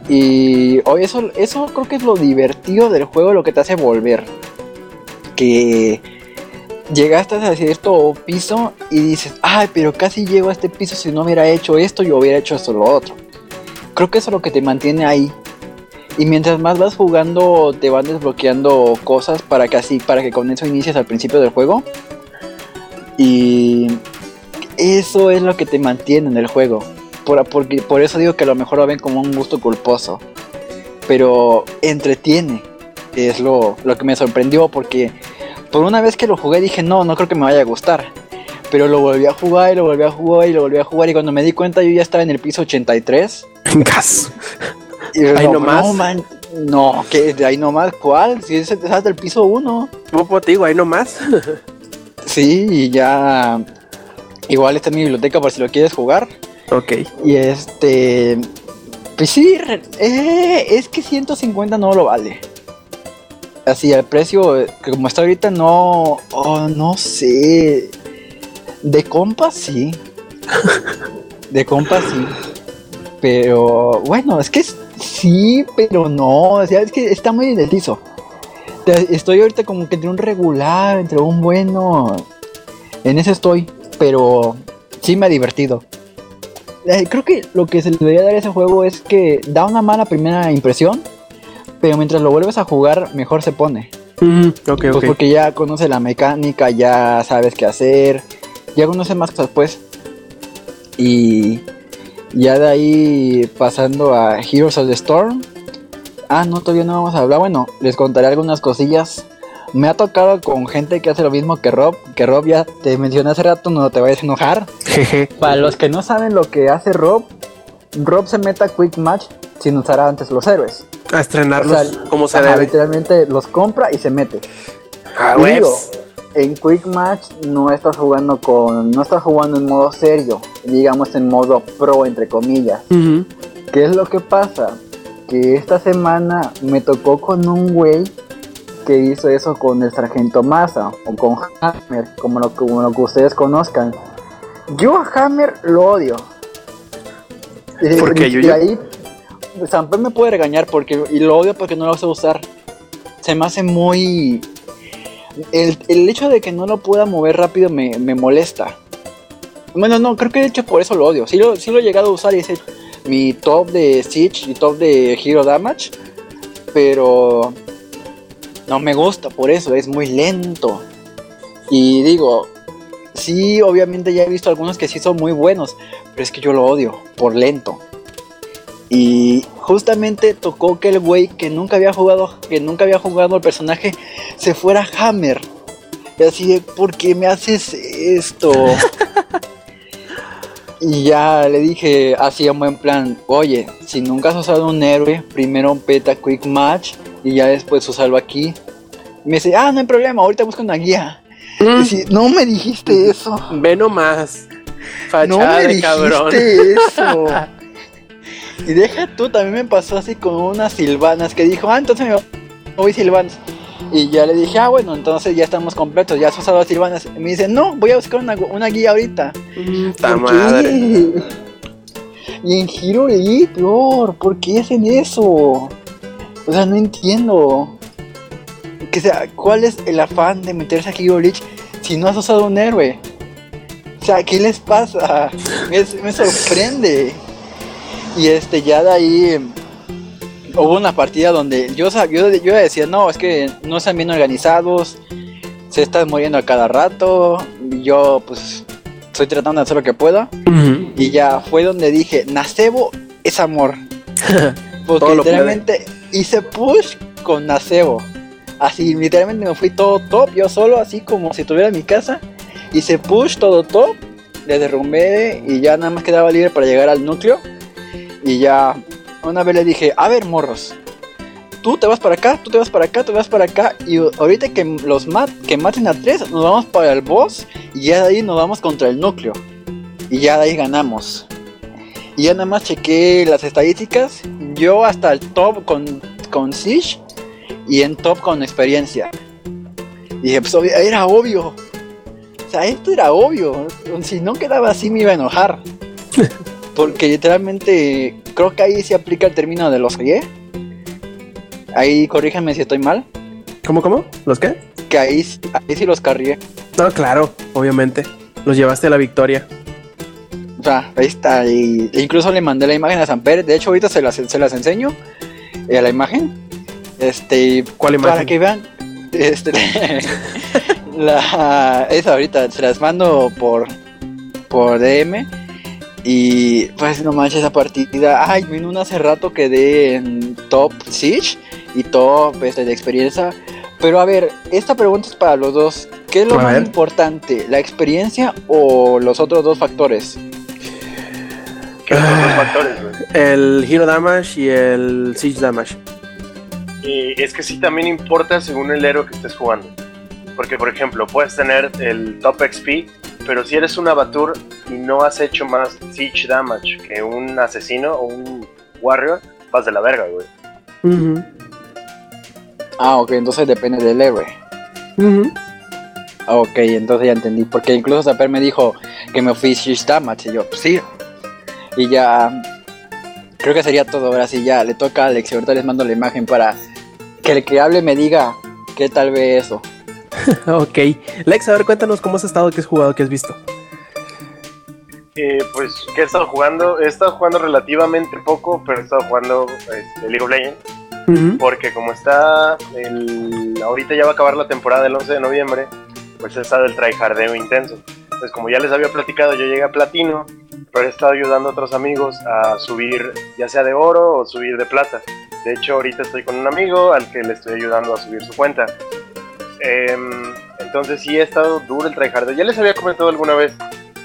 Y eso, eso creo que es lo divertido del juego, lo que te hace volver. Que llegaste a cierto piso y dices, ay, pero casi llego a este piso si no hubiera hecho esto, yo hubiera hecho esto lo otro. Creo que eso es lo que te mantiene ahí. Y mientras más vas jugando, te van desbloqueando cosas para que así, para que con eso inicies al principio del juego. Y eso es lo que te mantiene en el juego. Por, por eso digo que a lo mejor lo ven como un gusto culposo. Pero entretiene. Es lo, lo que me sorprendió porque por una vez que lo jugué dije, no, no creo que me vaya a gustar. Pero lo volví a jugar y lo volví a jugar y lo volví a jugar y cuando me di cuenta yo ya estaba en el piso 83. Gas. Y Ahí no, nomás. No, man, no, que de ahí nomás, ¿cuál? Si es es hasta el piso 1. ¿Cómo te digo? Ahí nomás. Sí, y ya... Igual está en mi biblioteca por si lo quieres jugar. ok. Y este. Pues sí, eh, es que 150 no lo vale. Así, el precio, eh, como está ahorita, no. Oh, no sé. De compas, sí. De compas, sí. Pero bueno, es que sí, pero no. O sea, es que está muy indeciso. Estoy ahorita como que entre un regular, entre un bueno. En ese estoy, pero sí me ha divertido. Eh, creo que lo que se le debería dar a ese juego es que da una mala primera impresión, pero mientras lo vuelves a jugar, mejor se pone. Pues porque ya conoce la mecánica, ya sabes qué hacer, ya conoce más cosas, pues. Y ya de ahí pasando a Heroes of the Storm. Ah, no, todavía no vamos a hablar. Bueno, les contaré algunas cosillas. Me ha tocado con gente que hace lo mismo que Rob, que Rob ya te mencioné hace rato, no te vayas a enojar. Para los que no saben lo que hace Rob, Rob se mete a Quick Match sin usar antes los héroes. A estrenarlos O sea, como se Ajá, debe. literalmente los compra y se mete. Ah, Y güey. digo, en Quick Match no estás jugando con. no estás jugando en modo serio, digamos en modo pro entre comillas. ¿Qué es lo que pasa? Que esta semana me tocó con un güey que hizo eso con el sargento Massa o con Hammer, como lo, como lo que ustedes conozcan. Yo a Hammer lo odio. Eh, ¿Por qué, y Yuyo? ahí Samper me puede regañar porque y lo odio porque no lo sé usar. Se me hace muy el, el hecho de que no lo pueda mover rápido me, me molesta. Bueno, no, creo que de hecho por eso lo odio. Sí lo, sí lo he llegado a usar y es el- mi top de Siege y top de Hero Damage. Pero no me gusta por eso, es muy lento. Y digo, sí, obviamente ya he visto algunos que sí son muy buenos, pero es que yo lo odio por lento. Y justamente tocó que el güey que nunca había jugado, que nunca había jugado al personaje, se fuera Hammer. Y así de, ¿por qué me haces esto? y ya le dije así en buen plan, oye, si nunca has usado un héroe, primero un peta quick match y ya después usarlo aquí. Y me dice, ah, no hay problema, ahorita busco una guía. Mm, Y si, no me dijiste eso. Ve nomás. No Fachada me de dijiste cabrón. eso. y deja tú, también me pasó así con unas silvanas que dijo, ah, entonces me voy silvanas. Y ya le dije, ah, bueno, entonces ya estamos completos, ya has usado las silvanas. Y me dice, no, voy a buscar una, gu- una guía ahorita. Mm, ta ¿Por madre. Y en Hero Elite, peor, ¿por qué hacen eso? O sea, no entiendo. Que sea, ¿cuál es el afán de meterse a Elite si no has usado un héroe? O sea, ¿qué les pasa? Me, me sorprende. Y este, ya de ahí hubo una partida donde yo, sab- yo, yo decía, no, es que no están bien organizados, se están muriendo a cada rato. Y yo, pues, estoy tratando de hacer lo que pueda. Y ya fue donde dije, Nacebo es amor. Porque literalmente hice push con Nacebo. Así, literalmente me fui todo top, yo solo, así como si tuviera mi casa. Hice push todo top, le derrumbé y ya nada más quedaba libre para llegar al núcleo. Y ya una vez le dije, a ver morros, tú te vas para acá, tú te vas para acá, tú te vas para acá. Y ahorita que los mat que maten a tres, nos vamos para el boss y ya de ahí nos vamos contra el núcleo. Y ya de ahí ganamos. Y ya nada más chequé las estadísticas. Yo hasta el top con, con Siege y en top con experiencia. Y dije, pues era obvio. O sea, esto era obvio. Si no quedaba así me iba a enojar. Porque literalmente creo que ahí se aplica el término de los que Ahí corríjanme si estoy mal. ¿Cómo, cómo? ¿Los qué? Que ahí, ahí sí los carrié. No, claro, obviamente. Los llevaste a la victoria. Sea, ahí está. Y, e incluso le mandé la imagen a Samper. De hecho, ahorita se las, se las enseño. eh, la imagen. Este. ¿Cuál imagen? Para que vean. Este. la, esa ahorita. Se las mando por. Por DM. Y pues no manches esa partida. Ay, en un hace rato quedé en top Siege y top este, de experiencia. Pero a ver, esta pregunta es para los dos. ¿Qué es lo A más ver. importante? ¿La experiencia o los otros dos factores? Que son Ah. dos factores, güey. El Hero Damage y el Siege Damage. Y es que sí también importa según el héroe que estés jugando. Porque, por ejemplo, puedes tener el top XP, pero si eres un Abatur y no has hecho más Siege Damage que un asesino o un Warrior, vas de la verga, güey. Ujú. Ah, ok, entonces depende del héroe. Ah, Ok, entonces ya entendí. Porque incluso Zaper me dijo que me fui Shish Damage. Y yo, pues sí. Y ya. Creo que sería todo. Ahora sí, ya le toca a Alex. y Ahorita les mando la imagen para que el que hable me diga qué tal ve eso. Ok. Lex, a ver, cuéntanos cómo has estado, qué has jugado, qué has visto. Eh, pues, ¿qué he estado jugando? He estado jugando relativamente poco, pero he estado jugando este, League of Legends. Porque como está el... Ahorita ya va a acabar la temporada del 11 de noviembre, pues he estado el tryhardeo intenso. Pues como ya les había platicado, yo llegué a platino, pero he estado ayudando a otros amigos a subir ya sea de oro o subir de plata. De hecho, ahorita estoy con un amigo al que le estoy ayudando a subir su cuenta. Em, entonces sí he estado duro el tryhardeo. Ya les había comentado alguna vez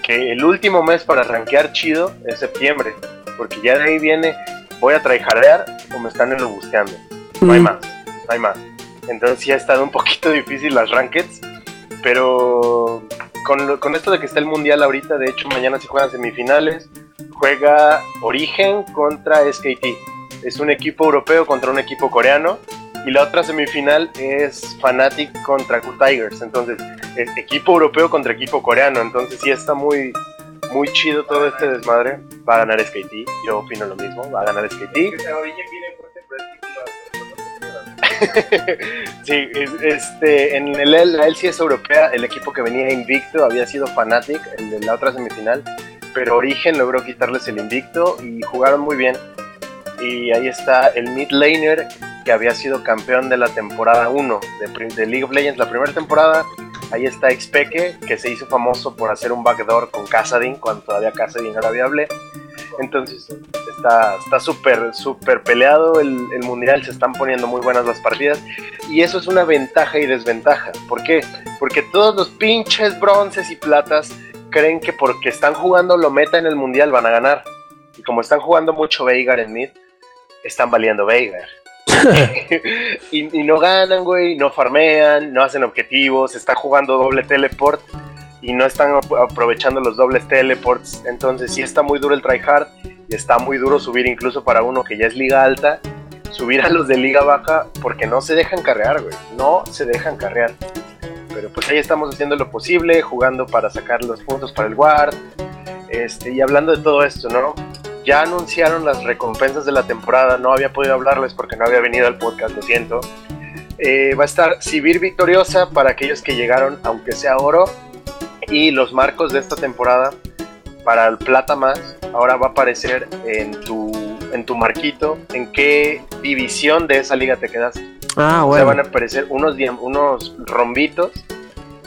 que el último mes para rankear chido es septiembre, porque ya de ahí viene voy a tryhardear o me están busteando. No hay Mm. más, no hay más. Entonces sí ha estado un poquito difícil las rankeds, pero con, con esto de que está el mundial ahorita, de hecho mañana se juegan semifinales, juega Origen contra SKT. Es un equipo europeo contra un equipo coreano. Y la otra semifinal es Fnatic contra Q Tigers. Entonces, es equipo europeo contra equipo coreano. Entonces sí está muy, muy chido todo este desmadre. Va a ganar SKT. Yo opino lo mismo. Va a ganar SKT. sí, es- este, en el, la LCS europea, el equipo que venía invicto había sido Fnatic, el de la otra semifinal, pero Origen logró quitarles el invicto y jugaron muy bien. Y ahí está el mid laner que había sido campeón de la temporada 1 de, League of Legends, la primera temporada. Ahí está Xpeke, que se hizo famoso por hacer un backdoor con Kassadin cuando todavía Kassadin era viable. Entonces está está súper, súper peleado el, el mundial, se están poniendo muy buenas las partidas. Y eso es una ventaja y desventaja. ¿Por qué? Porque todos los pinches bronces y platas creen que porque están jugando lo meta en el mundial van a ganar. Y como están jugando mucho Veigar en mid, están valiendo Veigar. y, y no ganan, güey, no farmean, no hacen objetivos, están jugando doble teleport y no están ap- aprovechando los dobles teleports. Entonces sí está muy duro el tryhard y está muy duro subir incluso para uno que ya es liga alta, subir a los de liga baja porque no se dejan carrear, güey, no se dejan carrear. Pero pues ahí estamos haciendo lo posible, jugando para sacar los puntos para el guard. Este, y hablando de todo esto, ¿no? Ya anunciaron las recompensas de la temporada, no había podido hablarles porque no había venido al podcast, lo siento. Eh, va a estar Sivir Victoriosa para aquellos que llegaron, aunque sea oro, y los marcos de esta temporada para el plata más. Ahora va a aparecer en tu, en tu marquito en qué división de esa liga te quedaste. Ah, O sea, bueno. van a aparecer unos, unos rombitos.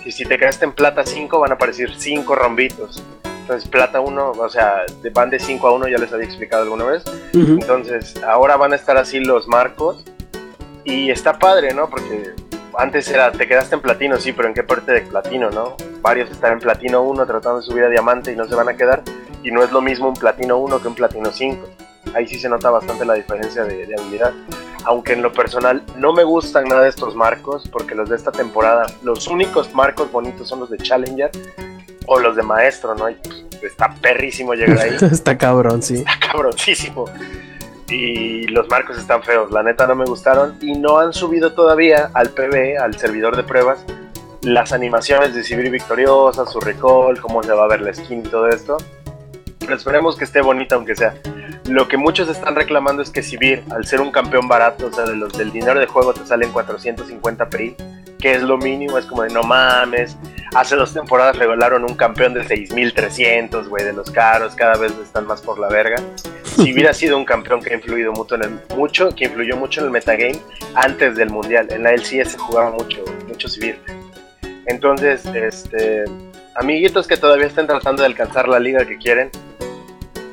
Y si te quedaste en plata 5, van a aparecer 5 rombitos. Entonces, plata 1, o sea, van de 5 a 1, ya les había explicado alguna vez. Entonces, ahora van a estar así los marcos. Y está padre, ¿no? Porque antes era, te quedaste en platino, sí, pero ¿en qué parte de platino, no? Varios están en platino 1 tratando de subir a diamante y no se van a quedar. Y no es lo mismo un platino 1 que un platino 5. Ahí sí se nota bastante la diferencia de, de habilidad. Aunque en lo personal no me gustan nada estos marcos, porque los de esta temporada, los únicos marcos bonitos son los de Challenger o los de Maestro, ¿no? Y, pues, está perrísimo llegar ahí Está cabrón, sí. está cabroncísimo. Y los marcos están feos, la neta no me gustaron. Y no han subido todavía al PB, al servidor de pruebas, las animaciones de Sibir Victoriosa, su recall, cómo se va a ver la skin y todo esto. Pero esperemos que esté bonita, aunque sea. Lo que muchos están reclamando es que Sibir, al ser un campeón barato, o sea, de los del dinero de juego te salen 450 PRI, que es lo mínimo, es como de no mames. Hace dos temporadas regalaron un campeón de 6300, güey, de los caros, cada vez están más por la verga. Si hubiera sido un campeón que ha influido mucho en el, mucho, que influyó mucho en el metagame antes del mundial, en la LCS se jugaba mucho, mucho Sibir. Entonces, este, amiguitos que todavía están tratando de alcanzar la liga que quieren,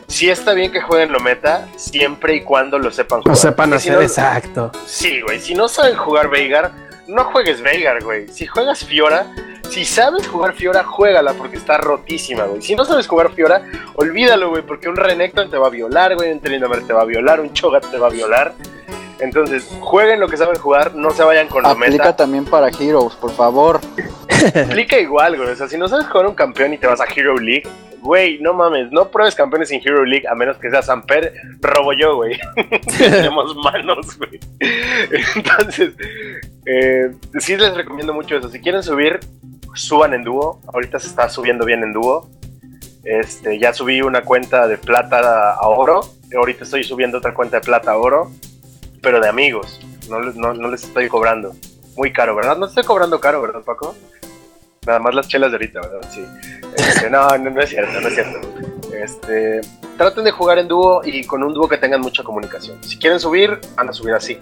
sí está bien que jueguen lo meta, siempre y cuando lo sepan jugar. sepan Porque si hacer no- exacto. Sí, güey. Si no saben jugar Veigar, no juegues Veigar, güey. Si juegas Fiora, si sabes jugar Fiora, juégala porque está rotísima, güey. Si no sabes jugar Fiora, olvídalo, güey, porque un Renekton te va a violar, güey. Un Tryndamere te va a violar, un Cho'Gath te va a violar. Entonces, jueguen lo que saben jugar, no se vayan con Aplica meta. también para Heroes, por favor. Aplica igual, güey. O sea, si no sabes jugar un campeón y te vas a Hero League, güey, no mames, no pruebes campeones en Hero League a menos que sea Samper, robo yo, güey. Tenemos manos, güey. Entonces, eh, sí les recomiendo mucho eso. Si quieren subir, suban en dúo. Ahorita se está subiendo bien en dúo. Este, ya subí una cuenta de plata a oro. Ahorita estoy subiendo otra cuenta de plata a oro, pero de amigos. No, les- no, no les estoy cobrando. Muy caro, ¿verdad? No estoy cobrando caro, ¿verdad, Paco? Nada más las chelas de ahorita, ¿verdad? Sí. Este, no, no, no es cierto, no es cierto. Este, traten de jugar en dúo y con un dúo que tengan mucha comunicación. Si quieren subir, van a subir así.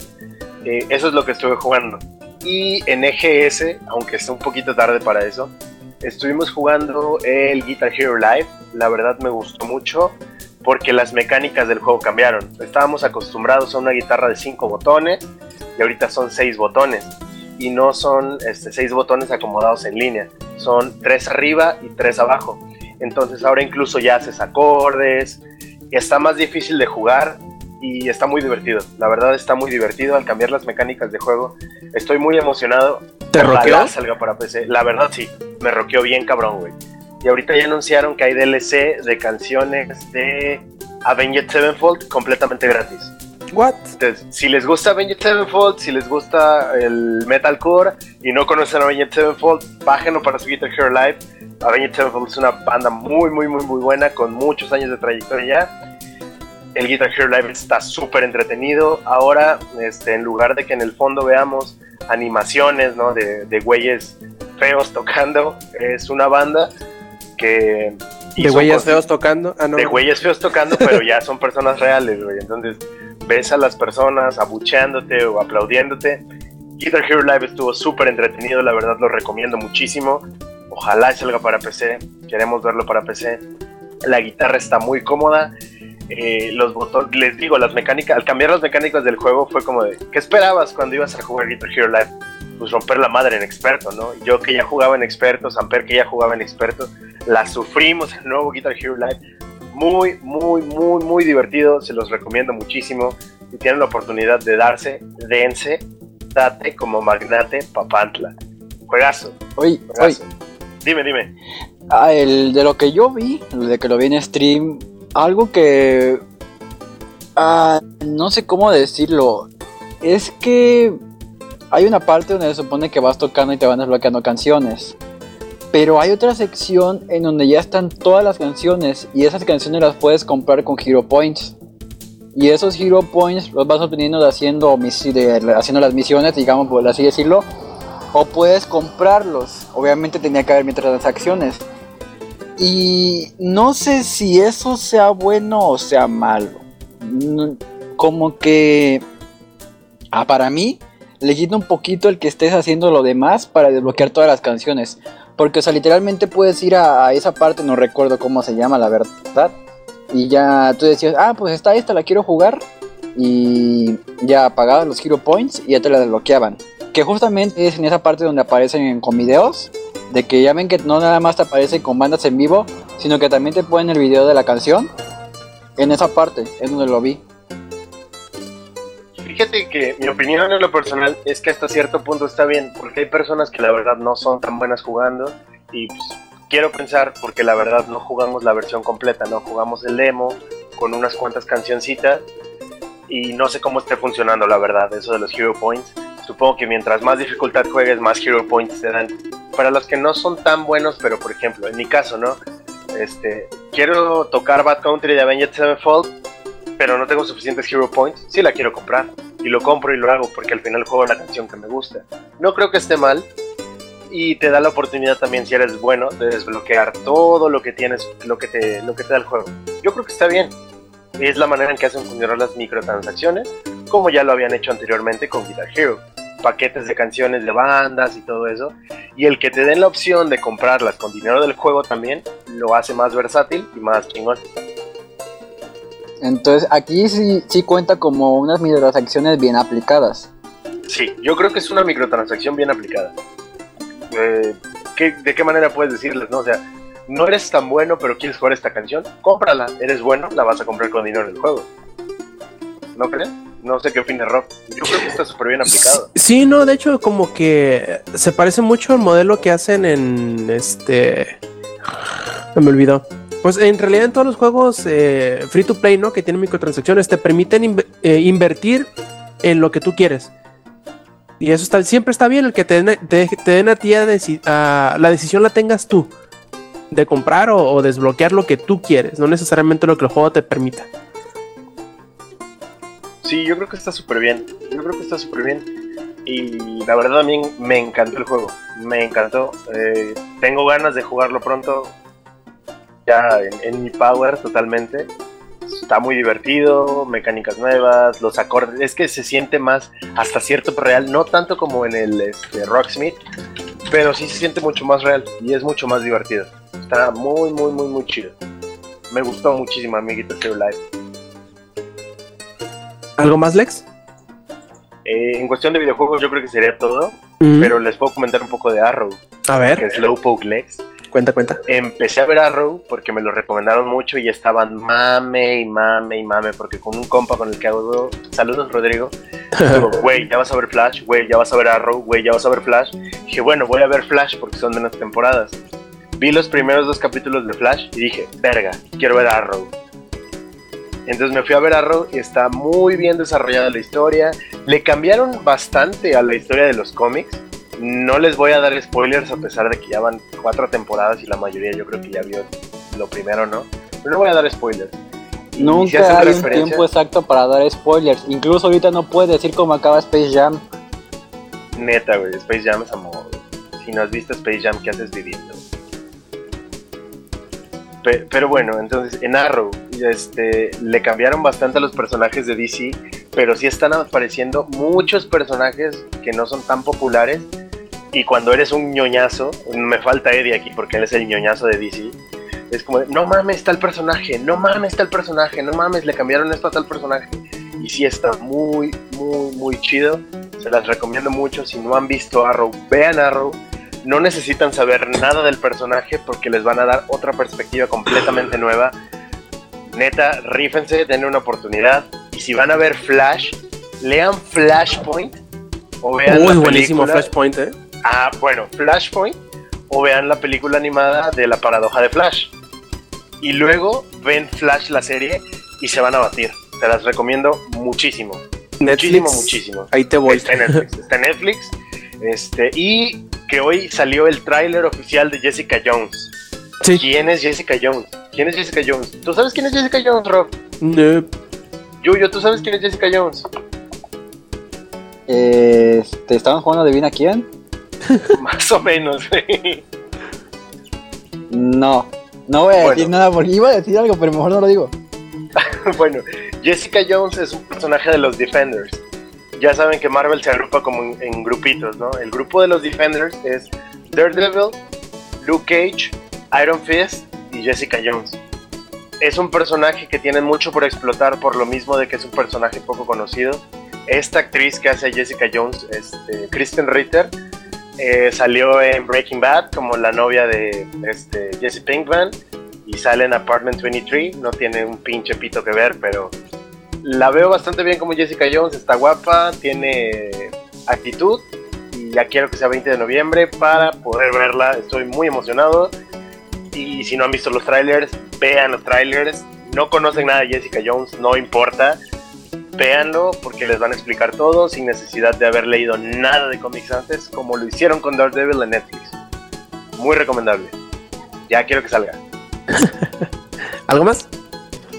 Eh, eso es lo que estuve jugando. Y en EGS, aunque esté un poquito tarde para eso, estuvimos jugando el Guitar Hero Live. La verdad me gustó mucho porque las mecánicas del juego cambiaron. Estábamos acostumbrados a una guitarra de 5 botones y ahorita son 6 botones. Y no son este, 6 botones acomodados en línea, son 3 arriba y 3 abajo. Entonces ahora incluso ya haces acordes, está más difícil de jugar y está muy divertido. La verdad está muy divertido al cambiar las mecánicas de juego. Estoy muy emocionado. ¿Te roqueó? salga para PC. La verdad sí, me roqueó bien cabrón, güey. Y ahorita ya anunciaron que hay DLC de canciones de Avenged Sevenfold completamente gratis. What? Entonces, si les gusta Avenged Sevenfold, si les gusta el metalcore y no conocen Avenged Sevenfold, bájenlo para su Guitar Hero Live. Avenged Sevenfold es una banda muy, muy, muy, muy buena con muchos años de trayectoria ya. el Guitar Hero Live está súper entretenido. Ahora, este, en lugar de que en el fondo veamos animaciones ¿no? de, de güeyes feos tocando, es una banda que... De güeyes feos tocando. Ah, no. de güeyes feos tocando, pero ya son personas reales, güey. Entonces, ves a las personas abucheándote o aplaudiéndote. Guitar Hero Live estuvo súper entretenido, la verdad lo recomiendo muchísimo. Ojalá salga para PC, queremos verlo para PC. La guitarra está muy cómoda. eh, los botones, les digo, las mecánicas, al cambiar las mecánicas del juego fue como de, ¿qué esperabas cuando ibas a jugar Guitar Hero Live? Pues romper la madre en experto, ¿no? Yo que ya jugaba en experto, Samper que ya jugaba en experto, la sufrimos en nuevo Guitar Hero Live. Muy, muy, muy, muy divertido, se los recomiendo muchísimo. Si tienen la oportunidad de darse, dense, date como magnate papantla. Juegazo, Oye, oye, juegazo. Dime, dime. ah, el de lo que yo vi, de que lo vi en stream, algo que. ah, no sé cómo decirlo. Es que hay una parte donde se supone que vas tocando y te van desbloqueando canciones. Pero hay otra sección en donde ya están todas las canciones y esas canciones las puedes comprar con Hero Points. Y esos Hero Points los vas obteniendo haciendo, haciendo las misiones, digamos, por así decirlo. O puedes comprarlos. Obviamente tenía que haber microtransacciones. Y no sé si eso sea bueno o sea malo. Como que... Ah, para mí, le quita un poquito el que estés haciendo lo demás para desbloquear todas las canciones. Porque, o sea, literalmente puedes ir a, esa parte, no recuerdo cómo se llama, la verdad. Y ya tú decías, ah, pues está esta, la quiero jugar. Y ya pagabas los Hero Points y ya te la desbloqueaban. Que justamente es en esa parte donde aparecen con videos. De que ya ven que no nada más te aparece con bandas en vivo, sino que también te ponen el video de la canción. En esa parte es donde lo vi. Fíjate que mi opinión en lo personal es que hasta cierto punto está bien, porque hay personas que la verdad no son tan buenas jugando y pues, quiero pensar, porque la verdad no jugamos la versión completa, no jugamos el demo con unas cuantas cancioncitas y no sé cómo esté funcionando la verdad eso de los Hero Points. Supongo que mientras más dificultad juegues, más Hero Points te dan. Para los que no son tan buenos, pero por ejemplo, en mi caso, ¿no? Este, quiero tocar Bad Country de Avenged Sevenfold, pero no tengo suficientes Hero Points, sí la quiero comprar. Y lo compro y lo hago porque al final juego la canción que me gusta. No creo que esté mal. Y te da la oportunidad también, si eres bueno, de desbloquear todo lo que tienes, lo que te, lo que te da el juego. Yo creo que está bien. Es la manera en que hacen funcionar las microtransacciones, como ya lo habían hecho anteriormente con Guitar Hero. Paquetes de canciones de bandas y todo eso. Y el que te den la opción de comprarlas con dinero del juego también, lo hace más versátil y más chingón. Entonces aquí sí, sí cuenta como unas microtransacciones bien aplicadas. Sí, yo creo que es una microtransacción bien aplicada. Eh, ¿qué- ¿De qué manera puedes decirles, no? O sea, no eres tan bueno, pero quieres jugar esta canción, cómprala. Eres bueno, la vas a comprar con dinero en el juego. ¿No crees? No sé qué opina Rob. Yo creo que está súper bien aplicado. Sí, no, de hecho, como que se parece mucho al modelo que hacen en este. Se me olvidó. Pues en realidad en todos los juegos eh, free to play, ¿no? Que tienen microtransacciones, te permiten eh, invertir en lo que tú quieres. Y eso está, siempre está bien, el que te den, te, den a ti a a- la decisión la tengas tú. De comprar o, desbloquear lo que tú quieres, no necesariamente lo que el juego te permita. Sí, yo creo que está súper bien. Yo creo que está súper bien. Y la verdad mí me encantó el juego. Me encantó. Eh, tengo ganas de jugarlo pronto. Ya en, en mi power totalmente. Está muy divertido, mecánicas nuevas, los acordes. Es que se siente más hasta cierto real. No tanto como en el este, Rocksmith. Pero sí se siente mucho más real. Y es mucho más divertido. Está muy, muy, muy, muy chido. Me gustó muchísimo, amiguito Hero Live. ¿Algo más, Lex? Eh, en cuestión de videojuegos yo creo que sería todo, Mm, pero les puedo comentar un poco de Arrow, a que ver, es Slowpoke Legs. Cuenta, cuenta. Empecé a ver Arrow porque me lo recomendaron mucho y estaban mame y mame y mame, porque con un compa con el que hago, saludos Rodrigo, digo, güey, ya vas a ver Flash, güey, ya vas a ver Arrow, güey, ya vas a ver Flash. Dije, bueno, voy a ver Flash porque son menos temporadas. Vi los primeros dos capítulos de Flash y dije, verga, quiero ver Arrow. Entonces me fui a ver Arrow y está muy bien desarrollada la historia. Le cambiaron bastante a la historia de los cómics. No les voy a dar spoilers a pesar de que ya van cuatro temporadas y la mayoría yo creo que ya vio lo primero, ¿no? Pero no voy a dar spoilers. si Nunca hacen hay un tiempo exacto para dar spoilers. Incluso ahorita no puedes decir cómo acaba Space Jam. Neta, güey, Space Jam es amor. Si no has visto Space Jam, ¿qué haces viviendo? Pe- Pero bueno, entonces en Arrow este, le cambiaron bastante a los personajes de DC, pero sí están apareciendo muchos personajes que no son tan populares. Y cuando eres un ñoñazo, me falta Eddie aquí porque él es el ñoñazo de DC. Es como, de, no mames, está el personaje, no mames, está el personaje, no mames, le cambiaron esto a tal personaje. Y sí está muy, muy, muy chido. Se las recomiendo mucho. Si no han visto Arrow, vean Arrow. No necesitan saber nada del personaje porque les van a dar otra perspectiva completamente nueva. Neta, rífense, denle una oportunidad. Y si van a ver Flash, lean Flashpoint o vean Muy buenísimo Flashpoint, ¿eh? Ah, bueno, Flashpoint o vean la película animada de la paradoja de Flash. Y luego ven Flash la serie y se van a batir. Te las recomiendo muchísimo. Netflix. Muchísimo, muchísimo. Ahí te voy. Está en Netflix. Está en Netflix. Este, y que hoy salió el tráiler oficial de Jessica Jones. Sí. ¿Quién es Jessica Jones? ¿Quién es Jessica Jones? ¿Tú sabes quién es Jessica Jones, Rob? No. Yuyo, ¿tú sabes quién es Jessica Jones? Este, ¿Estaban jugando Adivina quién? Más o menos. No. No voy a Bueno. decir nada porque iba a decir algo, pero mejor no lo digo. bueno, Jessica Jones es un personaje de los Defenders. Ya saben que Marvel se agrupa como en, en grupitos, ¿no? El grupo de los Defenders es Daredevil, Luke Cage, Iron Fist y Jessica Jones. Es un personaje que tienen mucho por explotar por lo mismo de que es un personaje poco conocido. Esta actriz que hace a Jessica Jones, este, Kristen Ritter, eh, salió en Breaking Bad como la novia de este, Jesse Pinkman y sale en Apartment 23. No tiene un pinche pito que ver, pero la veo bastante bien como Jessica Jones. Está guapa, tiene actitud y ya quiero que sea 20 de noviembre para poder verla. Estoy muy emocionado. Y si no han visto los trailers, vean los trailers. No conocen nada de Jessica Jones, no importa. Véanlo porque les van a explicar todo sin necesidad de haber leído nada de cómics antes, como lo hicieron con Daredevil en Netflix. Muy recomendable. Ya quiero que salga. ¿Algo más?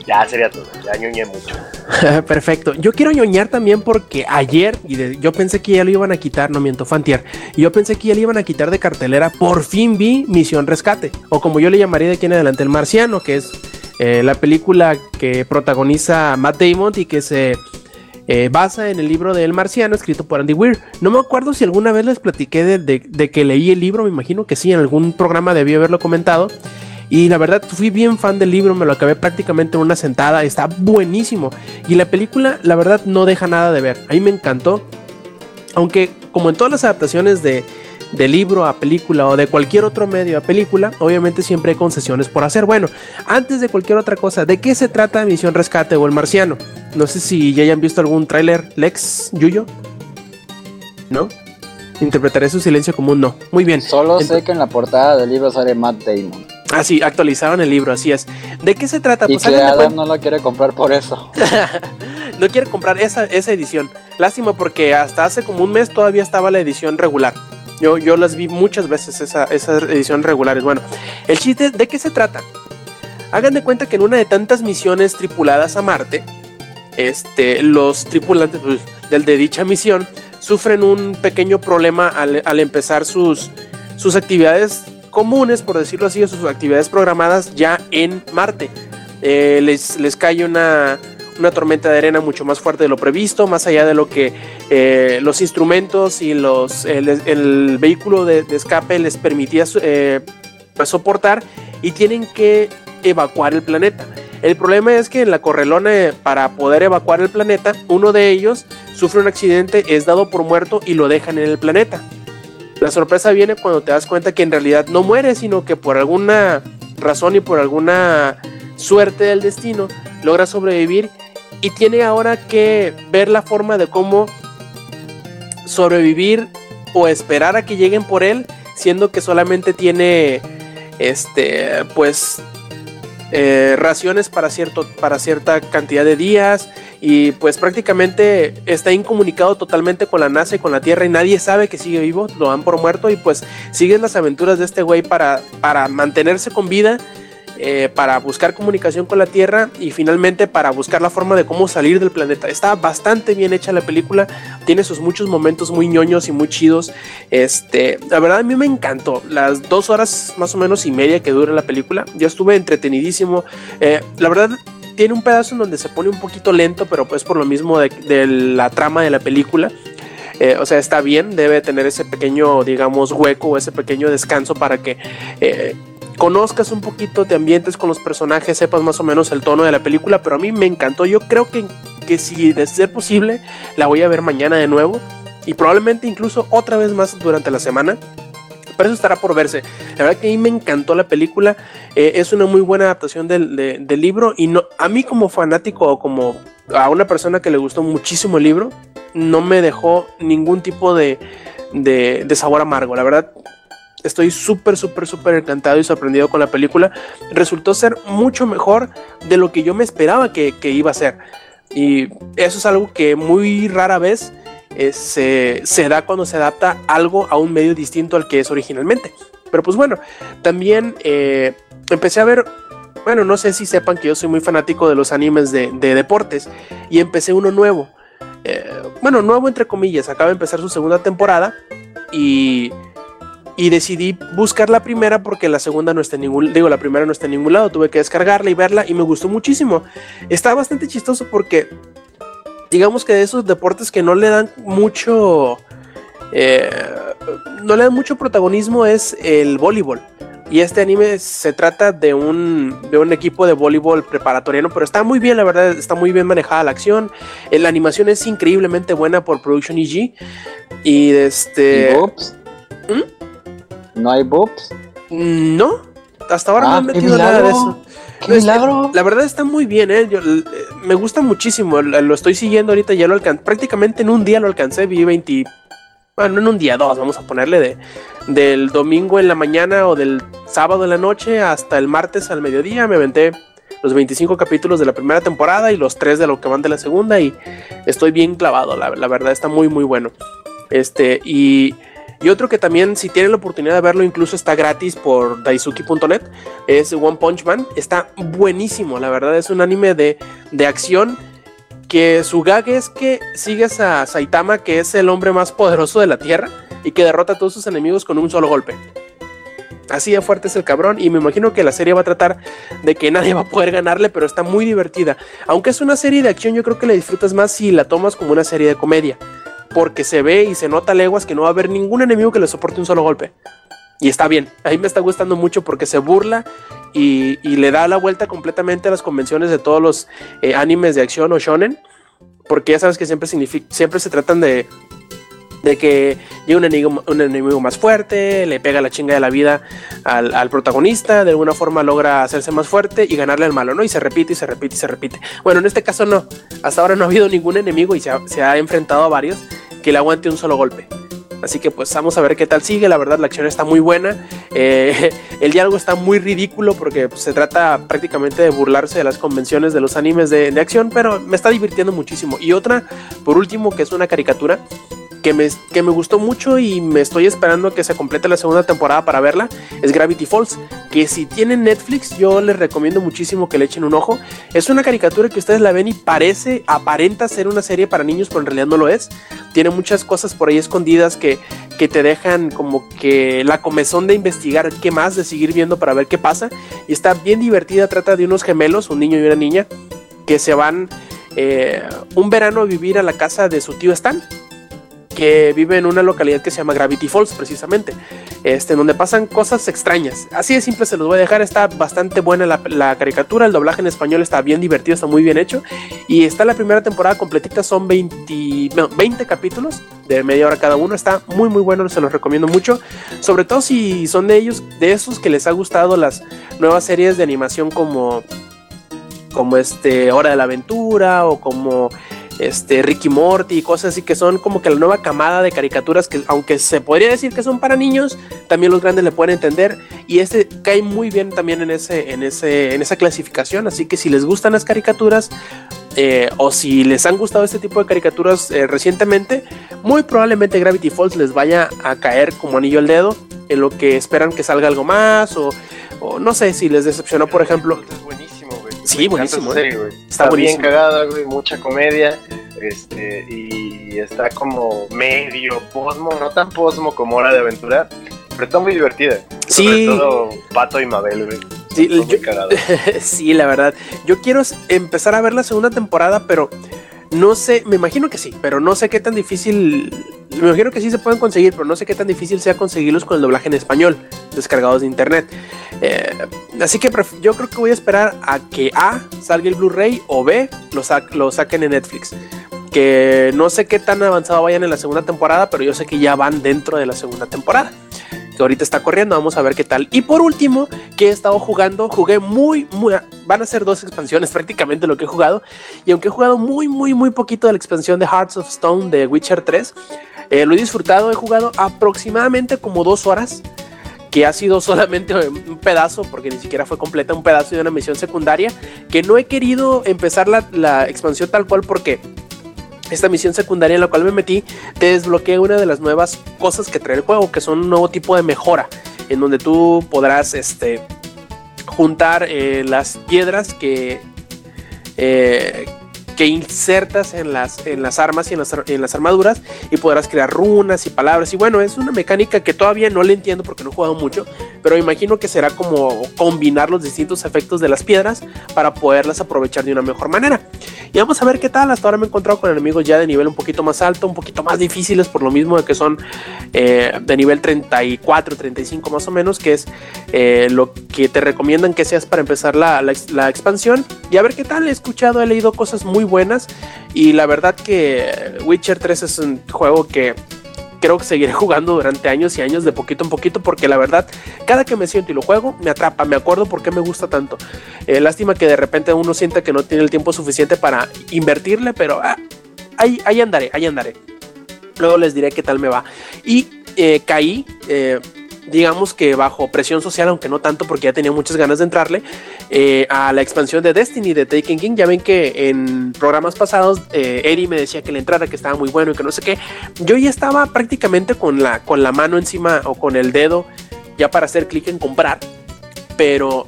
Ya sería todo. Ya ñoñé mucho. Perfecto. Yo quiero ñoñar también porque ayer, y de- yo pensé que ya lo iban a quitar, no miento, Fantier. Y yo pensé que ya lo iban a quitar de cartelera. Por fin vi Misión Rescate, o como yo le llamaría de aquí en adelante, El Marciano, que es eh, la película que protagoniza Matt Damon y que se eh, basa en el libro de El Marciano, escrito por Andy Weir. No me acuerdo si alguna vez les platiqué de, de- de que leí el libro, me imagino que sí, en algún programa debí haberlo comentado. Y la verdad, fui bien fan del libro, me lo acabé prácticamente en una sentada, está buenísimo. Y la película, la verdad, no deja nada de ver. A mí me encantó. Aunque, como en todas las adaptaciones de, de libro a película o de cualquier otro medio a película, obviamente siempre hay concesiones por hacer. Bueno, antes de cualquier otra cosa, ¿de qué se trata Misión Rescate o El Marciano? No sé si ya hayan visto algún tráiler, Lex, Yuyo. ¿No? Interpretaré su silencio como un no. Muy bien. Solo sé que en la portada del libro sale Matt Damon. Ah, sí, actualizaron el libro, así es. ¿De qué se trata? Y Pues que de Adam no la quiere comprar por eso. no quiere comprar esa, esa edición. Lástima porque hasta hace como un mes todavía estaba la edición regular. Yo, yo las vi muchas veces, esa, esas ediciones regulares. Bueno, el chiste, ¿de qué se trata? Hagan de cuenta que en una de tantas misiones tripuladas a Marte, este, los tripulantes pues, del de dicha misión sufren un pequeño problema al, al empezar sus, sus actividades comunes, por decirlo así, o sus actividades programadas ya en Marte. Eh, les, les cae una, una tormenta de arena mucho más fuerte de lo previsto, más allá de lo que eh, los instrumentos y los, el, vehículo de, escape les permitía eh, soportar y tienen que evacuar el planeta. El problema es que en la correlona eh, para poder evacuar el planeta, uno de ellos sufre un accidente, es dado por muerto y lo dejan en el planeta. La sorpresa viene cuando te das cuenta que en realidad no muere, sino que por alguna razón y por alguna suerte del destino logra sobrevivir y tiene ahora que ver la forma de cómo sobrevivir o esperar a que lleguen por él, siendo que solamente tiene este pues eh, raciones para cierto para cierta cantidad de días y pues prácticamente está incomunicado totalmente con la NASA y con la Tierra y nadie sabe que sigue vivo, lo dan por muerto y pues siguen las aventuras de este güey para, para mantenerse con vida eh, para buscar comunicación con la Tierra y finalmente para buscar la forma de cómo salir del planeta. Está bastante bien hecha la película, tiene sus muchos momentos muy ñoños y muy chidos. Este, la verdad a mí me encantó, las dos horas más o menos y media que dura la película, yo estuve entretenidísimo. Eh, la verdad tiene un pedazo en donde se pone un poquito lento, pero pues por lo mismo de, la trama de la película. Eh, o sea, está bien, debe tener ese pequeño, digamos, hueco o ese pequeño descanso para que conozcas un poquito, te ambientes con los personajes, sepas más o menos el tono de la película, pero a mí me encantó. Yo creo que, que si de ser posible, la voy a ver mañana de nuevo y probablemente incluso otra vez más durante la semana. Pero eso estará por verse. La verdad que a mí me encantó la película. Eh, es una muy buena adaptación del, de, del libro. Y no, a mí como fanático o como a una persona que le gustó muchísimo el libro, no me dejó ningún tipo de, de, de sabor amargo. La verdad, estoy súper, súper, súper encantado y sorprendido con la película. Resultó ser mucho mejor de lo que yo me esperaba que, que iba a ser. Y eso es algo que muy rara vez eh, se, se, da cuando se adapta algo a un medio distinto al que es originalmente. Pero pues bueno, también eh, empecé a ver, bueno, no sé si sepan que yo soy muy fanático de los animes de, de deportes y empecé uno nuevo. Eh, bueno, nuevo entre comillas, acaba de empezar su segunda temporada y, y decidí buscar la primera porque la segunda no está en ningún, digo, la primera no está en ningún lado, tuve que descargarla y verla y me gustó muchísimo. Está bastante chistoso porque digamos que de esos deportes que no le dan mucho, eh, no le dan mucho protagonismo es el voleibol. Y este anime se trata de un, de un equipo de voleibol preparatoriano, pero está muy bien, la verdad, está muy bien manejada la acción. Eh, La animación es increíblemente buena por Production EG. Y este. ¿Mm? ¿No hay boobs? No, hasta ahora Ah, no han qué metido nada de eso. ¡Qué milagro! La verdad está muy bien, ¿eh? Yo, eh, me gusta muchísimo. Lo lo estoy siguiendo ahorita, ya lo alcancé. Prácticamente en un día lo alcancé. Vi 20. Bueno, en un día, dos, vamos a ponerle de, del domingo en la mañana o del sábado en la noche hasta el martes al mediodía. Me aventé los 25 capítulos de la primera temporada y los 3 de lo que van de la segunda. Y estoy bien clavado, la, la verdad, está muy, muy bueno. Este, y, y otro que también, si tienen la oportunidad de verlo, incluso está gratis por daisuki.net, es One Punch Man. Está buenísimo, la verdad, es un anime de, de acción que su gag es que sigues a Saitama, que es el hombre más poderoso de la Tierra, y que derrota a todos sus enemigos con un solo golpe. Así de fuerte es el cabrón y me imagino que la serie va a tratar de que nadie va a poder ganarle, pero está muy divertida. Aunque es una serie de acción, yo creo que la disfrutas más si la tomas como una serie de comedia, porque se ve y se nota leguas que no va a haber ningún enemigo que le soporte un solo golpe. Y está bien, a mí me está gustando mucho porque se burla y, le da la vuelta completamente a las convenciones de todos los eh, animes de acción o shonen, porque ya sabes que siempre, siempre se tratan de, de que llega un enemigo, un enemigo más fuerte, le pega la chinga de la vida al, protagonista, de alguna forma logra hacerse más fuerte y ganarle al malo, ¿no? Y se repite y se repite y se repite. Bueno, en este caso no, hasta ahora no ha habido ningún enemigo y se ha, se ha enfrentado a varios que le aguante un solo golpe. Así que pues vamos a ver qué tal sigue. La verdad la acción está muy buena. Eh, el diálogo está muy ridículo porque pues, se trata prácticamente de burlarse de las convenciones de los animes de, de, acción, pero me está divirtiendo muchísimo. Y otra, por último, que es una caricatura que me, que me gustó mucho y me estoy esperando que se complete la segunda temporada para verla, es Gravity Falls, que si tienen Netflix yo les recomiendo muchísimo que le echen un ojo. Es una caricatura que ustedes la ven y parece, aparenta ser una serie para niños, pero en realidad no lo es. Tiene muchas cosas por ahí escondidas que, te dejan como que la comezón de investigar qué más, de seguir viendo para ver qué pasa. Y está bien divertida, trata de unos gemelos, un niño y una niña, que se van eh, un verano a vivir a la casa de su tío Stan que vive en una localidad que se llama Gravity Falls, precisamente, este, donde pasan cosas extrañas. Así de simple se los voy a dejar, está bastante buena la, caricatura, el doblaje en español está bien divertido, está muy bien hecho, y está la primera temporada completita, son 20, no, 20 capítulos de media hora cada uno, está muy muy bueno, se los recomiendo mucho, sobre todo si son de ellos, de esos que les ha gustado las nuevas series de animación como, como este Hora de la Aventura o como este, Ricky Morty y cosas así que son como que la nueva camada de caricaturas que aunque se podría decir que son para niños, también los grandes le pueden entender y este cae muy bien también en, ese, en, ese, en esa clasificación, así que si les gustan las caricaturas eh, o si les han gustado este tipo de caricaturas eh, recientemente, muy probablemente Gravity Falls les vaya a caer como anillo al dedo en lo que esperan que salga algo más o o no sé si les decepcionó, por ejemplo. Es buenísimo. Sí, buenísimo, ¿eh? serie, güey. Está Está, bien buenísimo. cagada, güey, mucha comedia. Este, y está como medio posmo, no tan posmo como Hora de Aventura, pero está muy divertida. Sí. Sobre todo Pato y Mabel, güey. Sí, yo- sí, la verdad. Yo quiero empezar a ver la segunda temporada, pero no sé, me imagino que sí, pero no sé qué tan difícil. Me imagino que sí se pueden conseguir, pero no sé qué tan difícil sea conseguirlos con el doblaje en español, descargados de internet. Eh, así que yo creo que voy a esperar a que A salga el Blu-ray o B lo, lo saquen en Netflix. Que no sé qué tan avanzado vayan en la segunda temporada, pero yo sé que ya van dentro de la segunda temporada. Ahorita está corriendo, vamos a ver qué tal. Y por último, que he estado jugando, jugué muy, muy, van a ser dos expansiones prácticamente lo que he jugado. Y aunque he jugado muy, muy, muy poquito de la expansión de Hearts of Stone de Witcher 3, eh, lo he disfrutado, he jugado aproximadamente como dos horas, que ha sido solamente un pedazo, porque ni siquiera fue completa, un pedazo de una misión secundaria, que no he querido empezar la, la expansión tal cual porque esta misión secundaria en la cual me metí te desbloquea una de las nuevas cosas que trae el juego, que son un nuevo tipo de mejora, en donde tú podrás este, juntar eh, las piedras que, eh, que insertas en las, en las armas y en las, en las armaduras y podrás crear runas y palabras. Y bueno, es una mecánica que todavía no le entiendo porque no he jugado mucho, pero imagino que será como combinar los distintos efectos de las piedras para poderlas aprovechar de una mejor manera. Y vamos a ver qué tal. Hasta ahora me he encontrado con enemigos ya de nivel un poquito más alto, un poquito más difíciles, por lo mismo de que son eh, de nivel 34, 35 más o menos, que es eh, lo que te recomiendan que seas para empezar la, la la expansión. Y a ver qué tal. He escuchado, he leído cosas muy buenas. Y la verdad que Witcher 3 es un juego que creo que seguiré jugando durante años y años de poquito en poquito porque la verdad cada que me siento y lo juego me atrapa, me acuerdo por qué me gusta tanto. Eh, lástima que de repente uno sienta que no tiene el tiempo suficiente para invertirle, pero ah, ahí, ahí andaré, ahí andaré. Luego les diré qué tal me va. Y eh, caí, eh, digamos que bajo presión social, aunque no tanto porque ya tenía muchas ganas de entrarle, eh, a la expansión de Destiny de Taken King. Ya ven que en programas pasados eh, me decía que le entrara, que estaba muy bueno y que no sé qué. Yo ya estaba prácticamente con la, con la mano encima o con el dedo ya para hacer clic en comprar, pero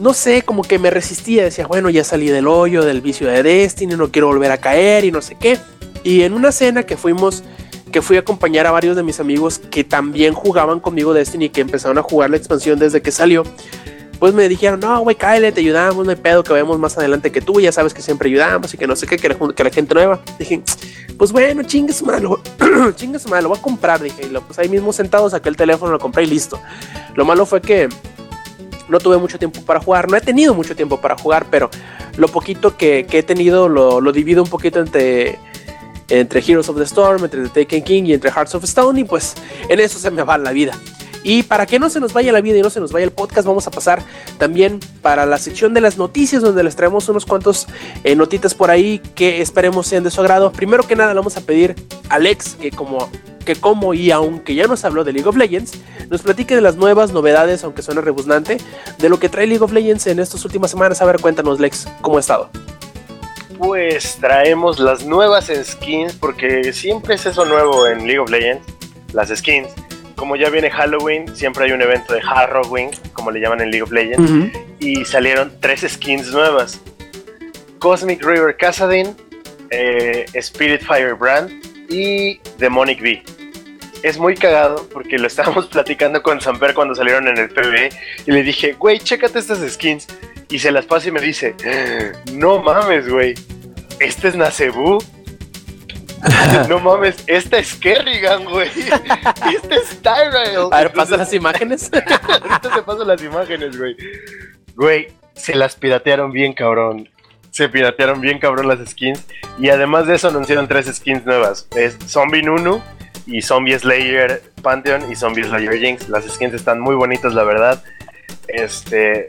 no sé, como que me resistía, decía, bueno, ya salí del hoyo, del vicio de Destiny, no quiero volver a caer y no sé qué. Y en una cena que fuimos, que fui a acompañar a varios de mis amigos que también jugaban conmigo Destiny, que empezaron a jugar la expansión desde que salió, pues me dijeron, no, güey, cáele, te ayudamos, no hay pedo, que vemos más adelante que tú, ya sabes que siempre ayudamos y que no sé qué, que la, gente nueva. Dije, pues bueno, chingue su madre, lo- chingue su madre, lo voy a comprar, dije, y lo, pues ahí mismo sentado saqué el teléfono, lo compré y listo. Lo malo fue que no tuve mucho tiempo para jugar, no he tenido mucho tiempo para jugar, pero lo poquito que, que he tenido lo, lo divido un poquito entre, entre Heroes of the Storm, entre The Taken King y entre Hearts of Stone, y pues en eso se me va la vida. Y para que no se nos vaya la vida y no se nos vaya el podcast, vamos a pasar también para la sección de las noticias, donde les traemos unos cuantos eh, notitas por ahí que esperemos sean de su agrado. Primero que nada, le vamos a pedir a Alex que como que como y aunque ya nos habló de League of Legends, nos platique de las nuevas novedades, aunque suene rebuznante, de lo que trae League of Legends en estas últimas semanas. A ver, cuéntanos, Lex, ¿cómo ha estado? Pues traemos las nuevas skins, porque siempre es eso nuevo en League of Legends, las skins. Como ya viene Halloween, siempre hay un evento de Halloween, como le llaman en League of Legends, y salieron tres skins nuevas. Cosmic River Casadin, eh, Spirit Firebrand y Demonic Bee. Es muy cagado porque lo estábamos platicando con Samper cuando salieron en el PvE y le dije, güey, chécate estas skins. Y se las pasa y me dice, no mames, güey, este es Nacebu. no mames, esta es Kerrigan, güey. Este es Tyrael. A ver, pasa Entonces, las imágenes. Ahorita te paso las imágenes, güey. Güey, se las piratearon bien cabrón. Se piratearon bien cabrón las skins. Y además de eso anunciaron tres skins nuevas. Es Zombie Nunu y Zombie Slayer Pantheon y Zombie Slayer Jinx. Las skins están muy bonitas, la verdad. Este...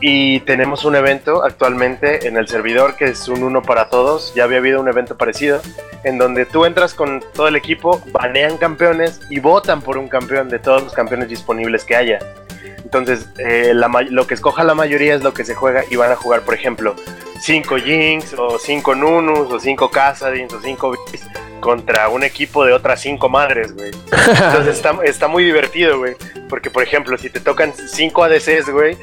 Y tenemos un evento actualmente en el servidor que es un uno para todos. Ya había habido un evento parecido en donde tú entras con todo el equipo, banean campeones y votan por un campeón de todos los campeones disponibles que haya. Entonces, eh, la lo que escoja la mayoría es lo que se juega y van a jugar, por ejemplo, 5 Jinx o 5 Nunus o 5 Casadins o 5 Beast. contra un equipo de otras cinco madres, güey. Entonces está, está muy divertido, güey. Porque, por ejemplo, si te tocan cinco ADCs, güey,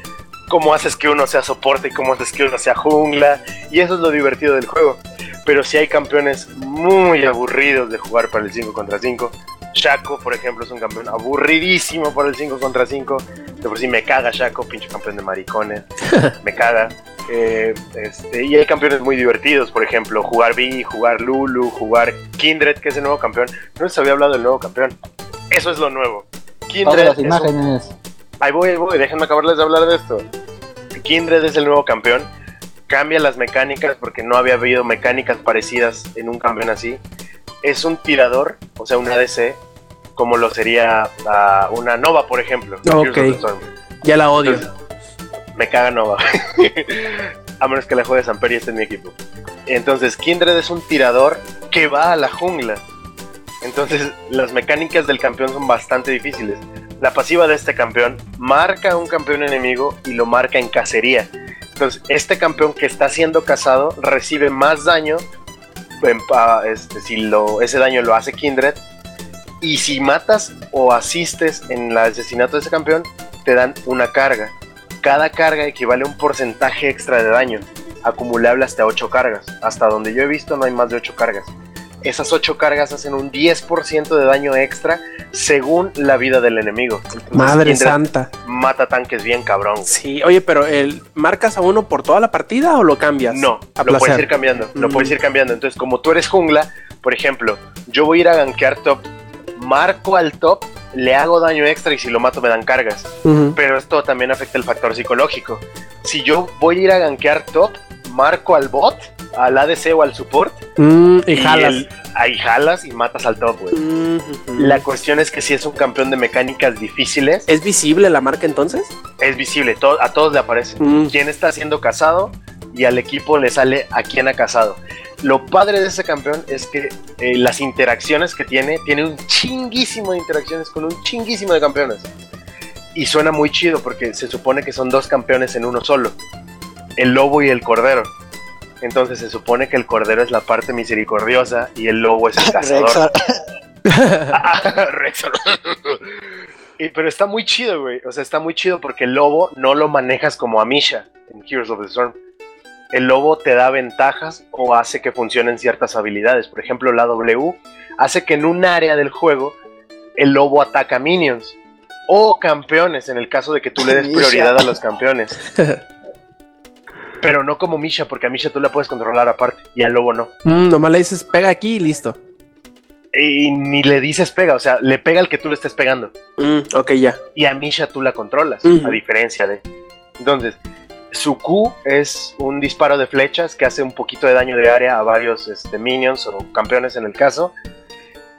¿cómo haces que uno sea soporte y cómo haces que uno sea jungla? Y eso es lo divertido del juego. Pero sí hay campeones muy aburridos de jugar para el 5 contra 5. Shaco, por ejemplo, es un campeón aburridísimo para el 5 contra 5. De por sí me caga Shaco, pinche campeón de maricones. me caga. Eh, este, y hay campeones muy divertidos, por ejemplo, jugar Vi, jugar Lulu, jugar Kindred, que es el nuevo campeón. No les había hablado del nuevo campeón. Eso es lo nuevo. Kindred. las es un- imágenes. Ahí voy, ahí voy, déjenme acabarles de hablar de esto. Kindred es el nuevo campeón. Cambia las mecánicas porque no había habido mecánicas parecidas en un campeón así. Es un tirador, o sea, un ADC, como lo sería ah, una Nova, por ejemplo. Ok. Ya la odio. Entonces, me caga Nova. a menos que la juegue Samper y esté en mi equipo. Entonces, Kindred es un tirador que va a la jungla. Entonces, las mecánicas del campeón son bastante difíciles. La pasiva de este campeón marca a un campeón enemigo y lo marca en cacería. Entonces, este campeón que está siendo cazado recibe más daño este, si lo, ese daño lo hace Kindred. Y si matas o asistes en el asesinato de ese campeón, te dan una carga. Cada carga equivale a un porcentaje extra de daño, acumulable hasta 8 cargas. Hasta donde yo he visto no hay más de 8 cargas. Esas 8 cargas hacen un 10% de daño extra según la vida del enemigo. Entonces, Madre santa. Mata tanques bien cabrón. Sí, oye, pero el, ¿marcas a uno por toda la partida o lo cambias? No, a lo puedes ir cambiando, lo Mm. puedes ir cambiando. Entonces, como tú eres jungla, por ejemplo, yo voy a ir a gankear top, marco al top, le hago daño extra y si lo mato me dan cargas. Pero esto también afecta el factor psicológico. Si yo voy a ir a gankear top, marco al bot, al ADC o al support, Mm, y jalas. el- ahí jalas y matas al top, güey. Mm. La cuestión es que si es un campeón de mecánicas difíciles, ¿Es visible la marca entonces? es visible, to- a todos le aparece. Mm. quién está siendo cazado y al equipo le sale a quién ha cazado. Lo padre de ese campeón es que eh, las interacciones que tiene, tiene un chinguísimo de interacciones con un chinguísimo de campeones. Y suena muy chido porque se supone que son dos campeones en uno solo. El lobo y el cordero. Entonces se supone que el cordero es la parte misericordiosa y el lobo es el cazador. Y- pero está muy chido, güey. O sea, está muy chido porque el lobo no lo manejas como a Misha en Heroes of the Storm. El lobo te da ventajas o hace que funcionen ciertas habilidades. Por ejemplo, la W hace que en un área del juego el lobo ataca minions o campeones en el caso de que tú le des prioridad a los campeones. Pero no como Misha, porque a Misha tú la puedes controlar aparte y al lobo no. Mm, nomás le dices, pega aquí y listo. Y ni le dices pega, o sea, le pega al que tú le estés pegando. Mm, ok, ya. y a Misha tú la controlas, a diferencia de. Entonces, su Q es un disparo de flechas que hace un poquito de daño de área a varios este, minions o campeones en el caso.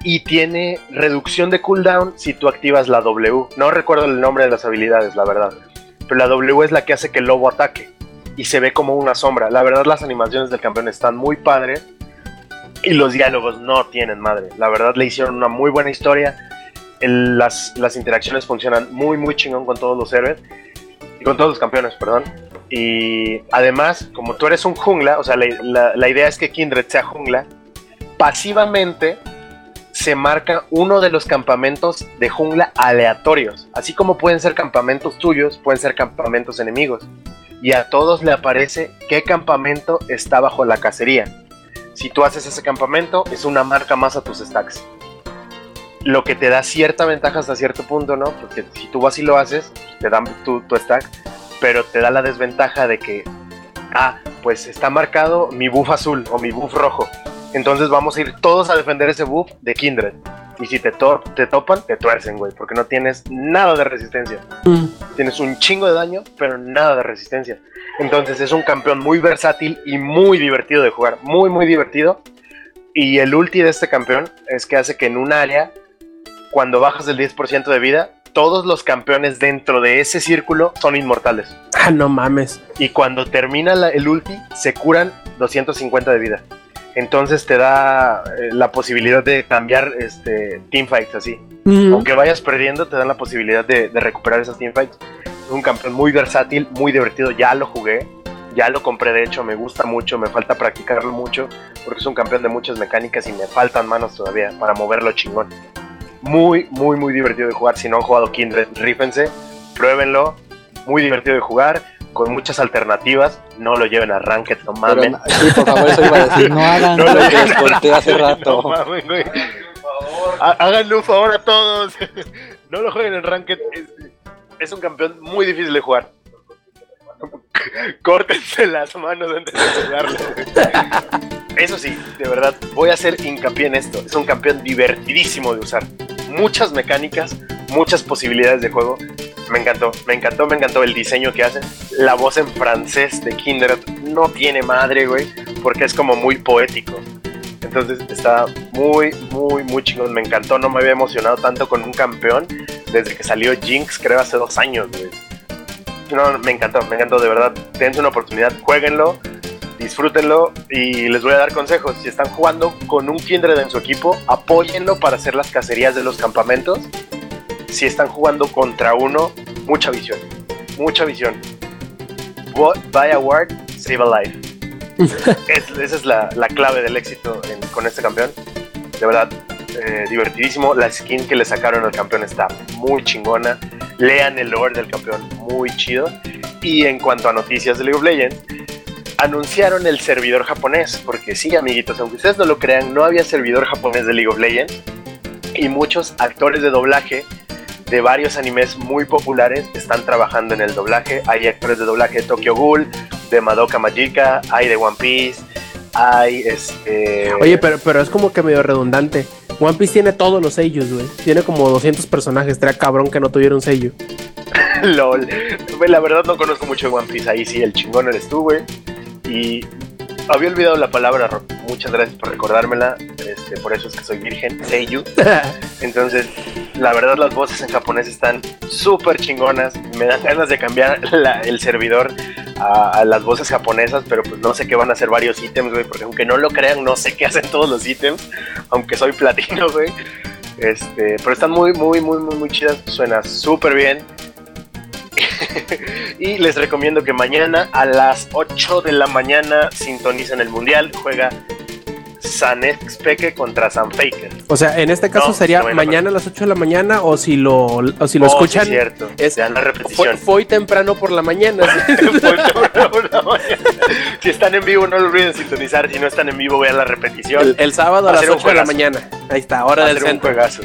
Y tiene reducción de cooldown si tú activas la W. No recuerdo el nombre de las habilidades, la verdad. Pero la W es la que hace que el lobo ataque. Y se ve como una sombra. La verdad, las animaciones del campeón están muy padres. Y los diálogos no tienen madre. La verdad, le hicieron una muy buena historia las, las interacciones funcionan muy, muy chingón con todos los héroes. Y con todos los campeones, perdón. Y además, como tú eres un jungla, o sea, la, la- idea es que Kindred sea jungla, pasivamente se marca uno de los campamentos de jungla aleatorios. Así como pueden ser campamentos tuyos, pueden ser campamentos enemigos. Y a todos le aparece qué campamento está bajo la cacería. Si tú haces ese campamento, es una marca más a tus stacks lo que te da cierta ventaja hasta cierto punto, ¿no? Porque si tú vas y lo haces, te dan tu, tu stack, pero te da la desventaja de que, ah, pues está marcado mi buff azul o mi buff rojo. Entonces vamos a ir todos a defender ese buff de Kindred. Y si te, to- te topan, te tuercen, güey, porque no tienes nada de resistencia. Mm. Tienes un chingo de daño, pero nada de resistencia. Entonces es un campeón muy versátil y muy divertido de jugar. Muy, muy divertido. Y el ulti de este campeón es que hace que en un área, cuando bajas del 10% de vida, todos los campeones dentro de ese círculo son inmortales. Ah, no mames. Y cuando termina la- el ulti, se curan 250 de vida. Entonces te da eh, la posibilidad de cambiar este, teamfights así. Aunque vayas perdiendo, te dan la posibilidad de, de recuperar esas teamfights. Es un campeón muy versátil, muy divertido. Ya lo jugué. Ya lo compré, de hecho, me gusta mucho, me falta practicarlo mucho, porque es un campeón de muchas mecánicas y me faltan manos todavía para moverlo chingón. Muy, muy, muy divertido de jugar. Si no han jugado Kindred, rífense, pruébenlo. Muy divertido de jugar, con muchas alternativas. No lo lleven a Ranked, no Pero, mamen. sí, por favor, eso iba a decir. No hagan No lo lo que les conté hace rato. No mames, güey. Há- Háganle un favor a todos. No lo jueguen en Ranked. Es, es un campeón muy difícil de jugar. Córtense las manos antes de jugarlo. Eso sí, de verdad, voy a hacer hincapié en esto. Es un campeón divertidísimo de usar. Muchas mecánicas, muchas posibilidades de juego. Me encantó, me encantó, me encantó el diseño que hacen. La voz en francés de Kindred no tiene madre, güey, porque es como muy poético. Entonces está muy, muy, muy chingón. Me encantó, no me había emocionado tanto con un campeón desde que salió Jinx, creo hace dos años, güey. No, me encantó, me encantó, de verdad. Dense una oportunidad, jueguenlo, disfrútenlo y les voy a dar consejos. Si están jugando con un Kindred en su equipo, apóyenlo para hacer las cacerías de los campamentos. Si están jugando contra uno, mucha visión, mucha visión. Bo- Buy a ward, save a life. Es- esa es la, la clave del éxito en- con este campeón. De verdad, eh, divertidísimo. La skin que le sacaron al campeón está muy chingona. Lean el lore del campeón, muy chido. Y en cuanto a noticias de League of Legends, anunciaron el servidor japonés. Porque sí, amiguitos, aunque ustedes no lo crean, no había servidor japonés de League of Legends. Y muchos actores de doblaje de varios animes muy populares están trabajando en el doblaje. Hay actores de doblaje de Tokyo Ghoul, de Madoka Magica, hay de One Piece, hay este. Oye, pero, pero es como que medio redundante. One Piece tiene todos los sellos, güey. Tiene como 200 personajes. Estaría cabrón que no tuviera un sello. LOL. La verdad no conozco mucho de One Piece. Ahí sí, el chingón eres tú, güey. Y había olvidado la palabra, muchas gracias por recordármela. Este, por eso es que soy virgen. Seiyu. Entonces, la verdad, las voces en japonés están súper chingonas. Me dan ganas de cambiar la- el servidor a, las voces japonesas, pero pues no sé qué van a hacer varios ítems, güey. Porque aunque no lo crean, no sé qué hacen todos los ítems. Aunque soy platino, güey. Este, pero están muy, muy, muy, muy, muy chidas. Suena súper bien. y les recomiendo que mañana a las 8 de la mañana sintonicen el mundial. Juega San Peque contra San Faker. O sea, en este caso No, sería no, mañana a las 8 de la mañana o si lo, o si lo Oh, sí, escuchan. cierto. es- la repetición. fue temprano por la mañana. si están en vivo, no lo olviden sintonizar. Si no están en vivo, vean la repetición. el, el sábado a a las ser un 8 de la mañana. Ahí está, hora a del ser un centro. juegazo.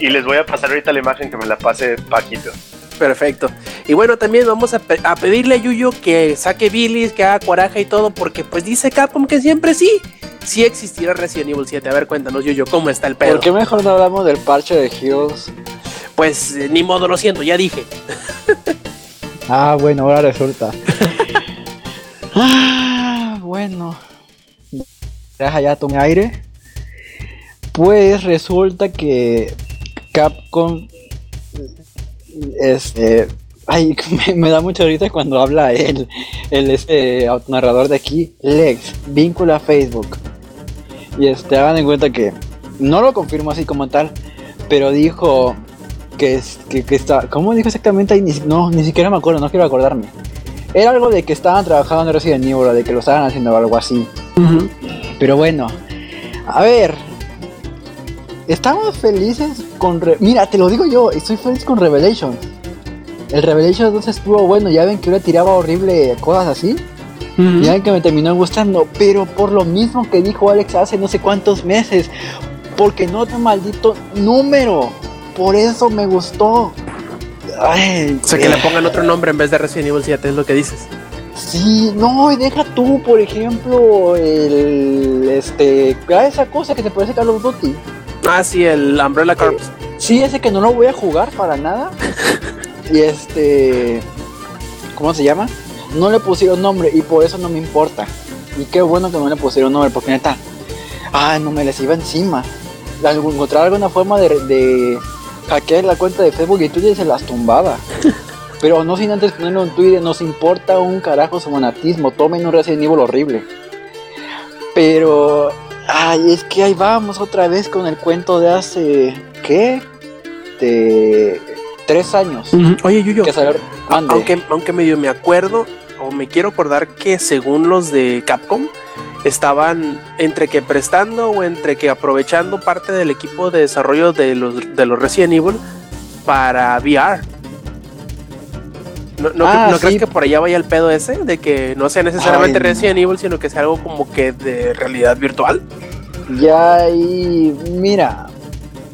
Y les voy a pasar ahorita la imagen que me la pase Paquito. Perfecto. Y bueno, también vamos a, pe- a pedirle a Yuyo que saque bilis, que haga coraje y todo, porque pues dice Capcom que siempre sí. Sí existirá Resident Evil 7. A ver, cuéntanos, Yuyo, ¿cómo está el pedo? ¿Por qué mejor no hablamos del parche de Heroes? Pues eh, ni modo, lo siento, ya dije. Ah, bueno, ahora resulta. ah, bueno. Deja ya tomé aire. Pues resulta que Capcom este ay me, me da mucha risa cuando habla el el este narrador de aquí Lex vincula a Facebook y este hagan en cuenta que no lo confirmo así como tal pero dijo que, es- que, que está cómo dijo exactamente ahí? Ni, no ni siquiera me acuerdo no quiero acordarme era algo de que estaban trabajando en Resident Evil de que lo estaban haciendo o algo así pero bueno, a ver. Estamos felices con... Re- Mira, te lo digo yo, estoy feliz con Revelation. El Revelation 2 estuvo bueno, ya ven que yo le tiraba horrible cosas así. Ya ven que me terminó gustando, pero por lo mismo que dijo Alex hace no sé cuántos meses. Porque no te maldito número. Por eso me gustó. Ay, O sea, que eh. le pongan otro nombre en vez de Resident Evil 7, es lo que dices. Sí, no, y deja tú, por ejemplo, el este, esa cosa que te parece Call of Duty. Ah, sí, el Umbrella Corps. Sí, ese que no lo voy a jugar para nada. y este, ¿cómo se llama? No le pusieron nombre y por eso no me importa. Y qué bueno que no le pusieron nombre, porque neta, ah, no me les iba encima. Encontrar alguna forma de, de hackear la cuenta de Facebook y Twitter se las tumbaba. Pero no sin antes ponerlo en Twitter, nos importa un carajo su monatismo, tomen un Resident Evil horrible. Pero, ay, es que ahí vamos otra vez con el cuento de hace, ¿qué? De tres años. Oye, Yuyo, Que salió- Ande. aunque, aunque medio me acuerdo, o me quiero acordar que según los de Capcom, estaban entre que prestando o entre que aprovechando parte del equipo de desarrollo de los, de los Resident Evil para VR. ¿No, no, Ah, ¿no crees que por allá vaya el pedo ese? De que no sea necesariamente Ay. Resident Evil, sino que sea algo como que de realidad virtual. Ya ahí, mira,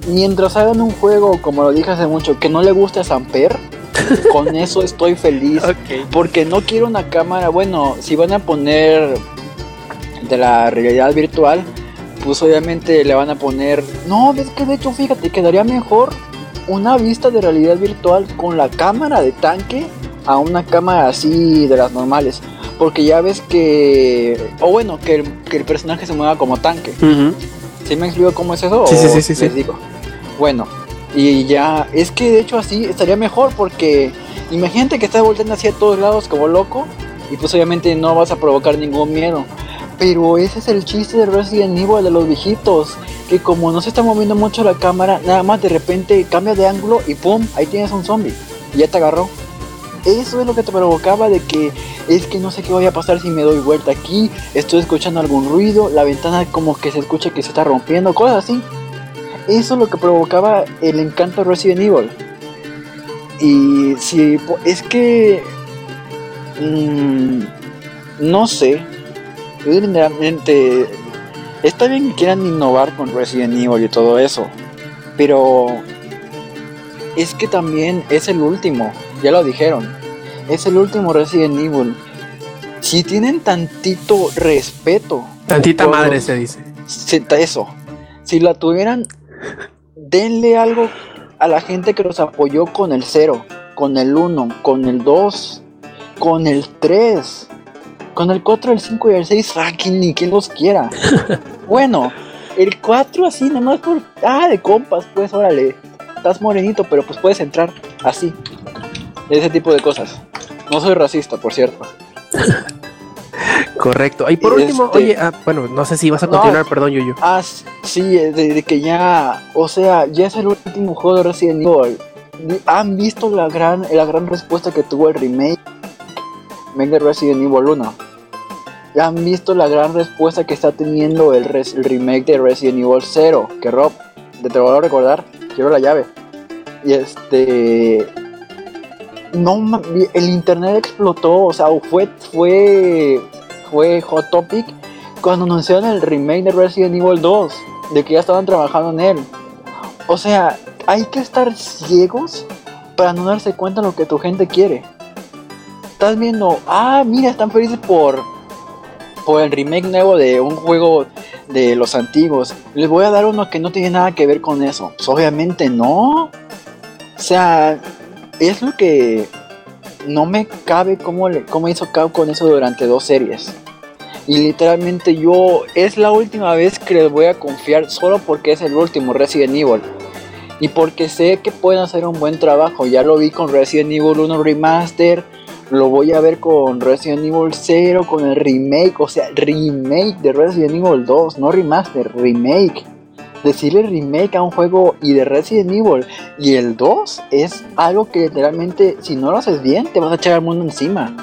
mientras hagan un juego, como lo dije hace mucho, que no le guste a Samper, con eso estoy feliz. Porque no quiero una cámara, bueno, si van a poner de la realidad virtual, pues obviamente le van a poner, no, ves que de hecho fíjate, quedaría mejor una vista de realidad virtual con la cámara de tanque a una cámara así de las normales. Porque ya ves que, o bueno, que el, que el personaje se mueva como tanque. ¿Sí me explico cómo es eso? Sí, o sí, sí, sí, sí. Les digo. Bueno, y ya, es que de hecho así estaría mejor porque imagínate que estás volteando hacia todos lados como loco y pues obviamente no vas a provocar ningún miedo. Pero ese es el chiste de Resident Evil de los viejitos, que como no se está moviendo mucho la cámara, nada más de repente cambia de ángulo y pum, ahí tienes un zombie y ya te agarró. Eso es lo que te provocaba de que es que no sé qué vaya a pasar si me doy vuelta aquí, estoy escuchando algún ruido, la ventana como que se escucha que se está rompiendo, cosas así. Eso es lo que provocaba el encanto de Resident Evil. Y si es que mm, no sé, yo generalmente está bien que quieran innovar con Resident Evil y todo eso, pero es que también es el último, ya lo dijeron, es el último Resident Evil. Si tienen tantito respeto, Tantita por madre se dice. si- eso, si la tuvieran, denle algo a la gente que los apoyó con el 0, con el 1, con el 2, con el 3, con el 4, el 5 y el 6, saquen ni quien los quiera. bueno, el 4 así, nada más por, ah, de compas, pues órale, estás morenito, pero pues puedes entrar así. Ese tipo de cosas. No soy racista, por cierto. Correcto. Y por último, Este- oye, ah, bueno, no sé si vas a No. continuar, perdón, Yuyu. Ah, sí, de, de que ya, o sea, ya es el último juego de Resident Evil. Vi- ¿Han visto la gran, la gran respuesta que tuvo el remake remake de Resident Evil 1? ¿Ya han visto la gran respuesta que está teniendo el, res- el remake de Resident Evil 0? Que Rob, te, te voy a recordar, quiero la llave. Y este... No, el internet explotó, o sea, fue, fue, fue hot topic cuando anunciaron el remake de Resident Evil 2, de que ya estaban trabajando en él. O sea, hay que estar ciegos para no darse cuenta de lo que tu gente quiere. Estás viendo, ah, mira, están felices por, por el remake nuevo de un juego de los antiguos. Les voy a dar uno que no tiene nada que ver con eso. Pues obviamente no. O sea, es lo que no me cabe cómo, le, cómo hizo Capcom eso durante dos series. Y literalmente yo es la última vez que les voy a confiar solo porque es el último Resident Evil. Y porque sé que pueden hacer un buen trabajo. Ya lo vi con Resident Evil 1 Remaster. Lo voy a ver con Resident Evil 0, con el remake. O sea, remake de Resident Evil 2. No remaster, remake. Decirle remake a un juego y de Resident Evil y el 2 es algo que literalmente si no lo haces bien te vas a echar al mundo encima.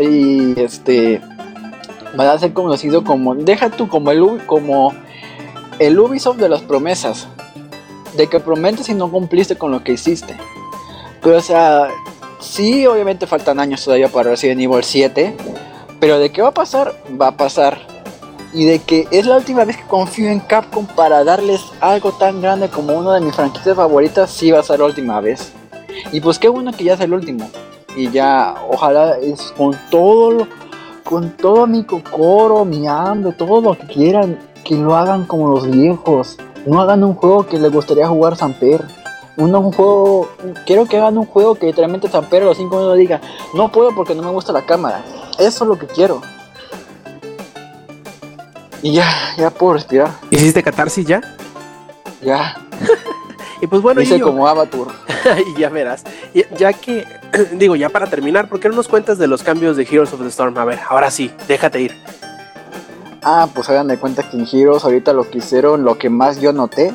Y este va a ser conocido como deja tú como el como el Ubisoft de las promesas. De que prometes y no cumpliste con lo que hiciste. Pero o sea, sí, obviamente faltan años todavía para Resident Evil 7. Pero de qué va a pasar, va a pasar. Y de que es la última vez que confío en Capcom para darles algo tan grande como una de mis franquicias favoritas, sí va a ser la última vez. Y pues qué bueno que ya es el último. Y ya, ojalá es con todo con todo mi cocoro, mi hambre, todo lo que quieran, que lo hagan como los viejos. No hagan un juego que les gustaría jugar Samper. Un, un juego, quiero que hagan un juego que literalmente Samper a los 5 minutos diga, no puedo porque no me gusta la cámara. Eso es lo que quiero. Y ya, ya puedo respirar. ¿Hiciste catarsis ya? Ya, Y pues bueno, hice Yuyu, como Avatar. y ya verás. Ya que, digo, ya para terminar, ¿por qué no nos cuentas de los cambios de Heroes of the Storm? A ver, ahora sí, déjate ir. Ah, pues hagan de cuenta que en Heroes ahorita lo que hicieron, lo que más yo noté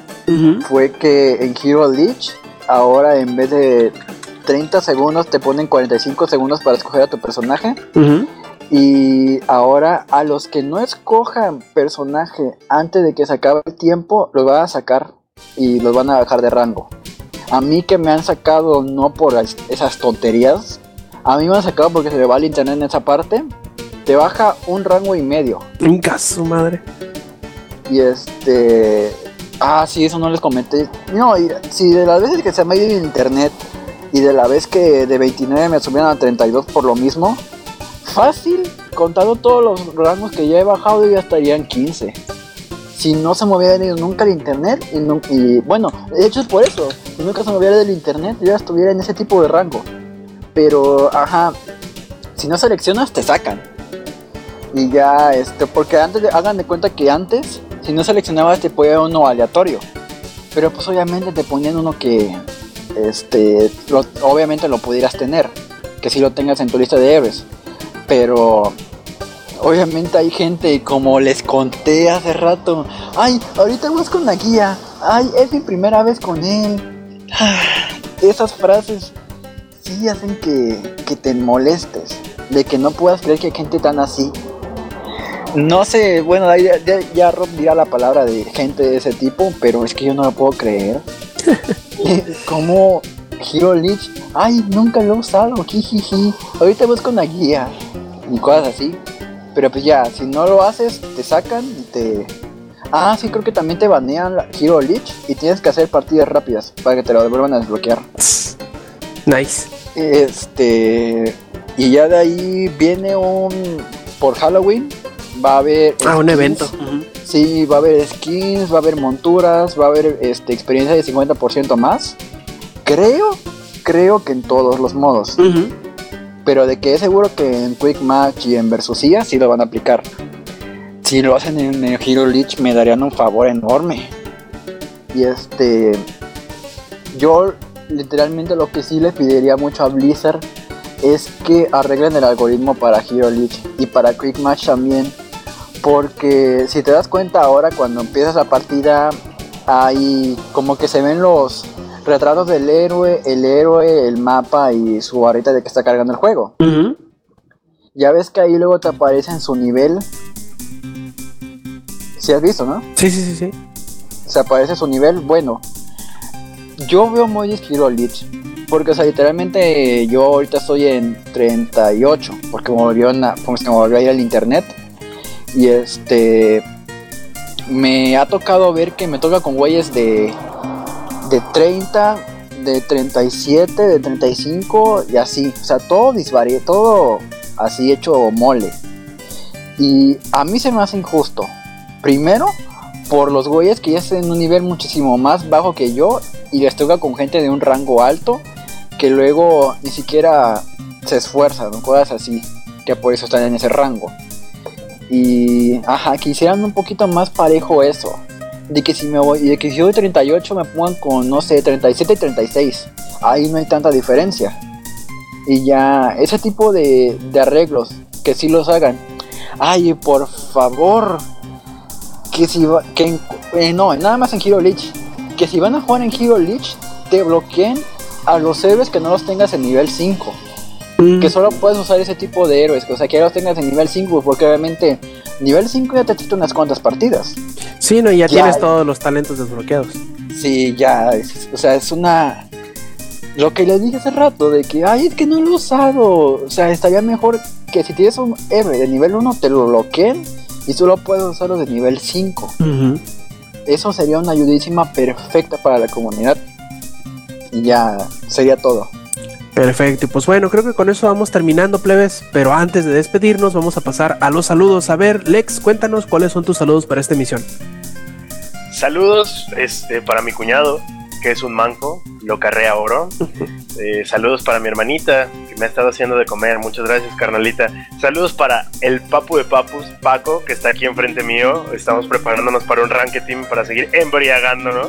fue que en Hero Leech ahora en vez de 30 segundos te ponen 45 segundos para escoger a tu personaje. Ujú. Y ahora a los que no escojan personaje antes de que se acabe el tiempo, los van a sacar y los van a bajar de rango. A mí que me han sacado no por es- esas tonterías, a mí me han sacado porque se me va el internet en esa parte, te baja un rango y medio. Inca su madre. Y este... Ah, sí, eso no les comenté. No, y si de las veces que se me ha ido el internet y de la vez que de 29 me subieron a 32 por lo mismo, fácil, contando todos los rangos que ya he bajado, ya estaría en 15. Si no se me hubiera ido nunca el internet, y, bueno, de hecho es por eso, si nunca se me hubiera ido el internet, ya estuviera en ese tipo de rango. Pero, ajá, si no seleccionas, te sacan. Y ya, este, porque antes, hagan de cuenta que antes, si no seleccionabas, te ponía uno aleatorio. Pero pues obviamente te ponían uno que, este, obviamente lo pudieras tener. Que si lo tengas en tu lista de héroes. Pero, obviamente hay gente, como les conté hace rato, ay, ahorita vas con la guía, ay, es mi primera vez con él. Esas frases sí hacen que, que te molestes. De que no puedas creer que hay gente tan así. No sé, bueno, ya, ya, ya Rob dirá la palabra de gente de ese tipo, pero es que yo no lo puedo creer. Como Hero Lich, ay, nunca lo he usado, jijiji, ahorita busco una guía y cosas así. Pero pues ya, si no lo haces, te sacan y te... Ah, sí, creo que también te banean la Hero Lich y tienes que hacer partidas rápidas para que te lo vuelvan a desbloquear. Nice. Este. Y ya de ahí viene un. Por Halloween. Va a haber. Ah, un evento. Sí, va a haber skins, va a haber monturas, va a haber este, experiencia de 50% más. Creo, creo que en todos los modos. Pero de que es seguro que en Quick Match y en Versusía sí lo van a aplicar. Si lo hacen en el Hero Leech me darían un favor enorme. Y este. Yo literalmente lo que sí le pediría mucho a Blizzard es que arreglen el algoritmo para Hero Leech y para Quick Match también. Porque si te das cuenta ahora cuando empiezas la partida hay como que se ven los retratos del héroe, el héroe, el mapa y su barrita de que está cargando el juego. Ya ves que ahí luego te aparece en su nivel. Si has visto, ¿no? Sí, sí, sí, sí. Se aparece su nivel. Bueno, yo veo muy Hero Leech. Porque, o sea, literalmente yo ahorita estoy en 38. Porque me volvió, na- porque me volvió a ir al internet. Y este. Me ha tocado ver que me toca con güeyes de. De 30, de 37, de 35 y así. O sea, todo disvaría, todo así hecho mole. Y a mí se me hace injusto. Primero, por los güeyes que ya están en un nivel muchísimo más bajo que yo y les toca con gente de un rango alto que luego ni siquiera se esfuerzan o cosas así, que por eso están en ese rango. Y, ajá, que hicieran un poquito más parejo eso. De que si me voy, de que si doy 38 me pongan con, no sé, 37 y 36. Ahí no hay tanta diferencia. Y ya, ese tipo de, de arreglos, que sí los hagan. Ay, por favor, que si va, que en- eh, no, nada más en Hero Leech, que si van a jugar en Hero Leech, te bloqueen a los héroes que no los tengas en nivel 5. Mm. Que solo puedes usar ese tipo de héroes, o sea, que los tengas en nivel 5, porque obviamente nivel 5 ya te quita unas cuantas partidas. Sí, no, y ya, Ya. tienes todos los talentos desbloqueados. Sí, ya, es- o sea, es una... Lo que les dije hace rato, de que, ay, es que no lo he usado. O sea, estaría mejor que si tienes un héroe de nivel 1, te lo bloqueen y solo puedes usarlo de nivel 5. Ujú. Eso sería una ayudísima perfecta para la comunidad. Y ya sería todo. Perfecto, y pues bueno, creo que con eso vamos terminando, plebes. Pero antes de despedirnos, vamos a pasar a los saludos. A ver, Lex, cuéntanos cuáles son tus saludos para esta emisión. Saludos este, para mi cuñado, que es un manco, lo carrea oro. Eh, saludos para mi hermanita, que me ha estado haciendo de comer. Muchas gracias, carnalita. Saludos para el papu de papus, Paco, que está aquí enfrente mío. Estamos preparándonos para un ranking team para seguir embriagándonos.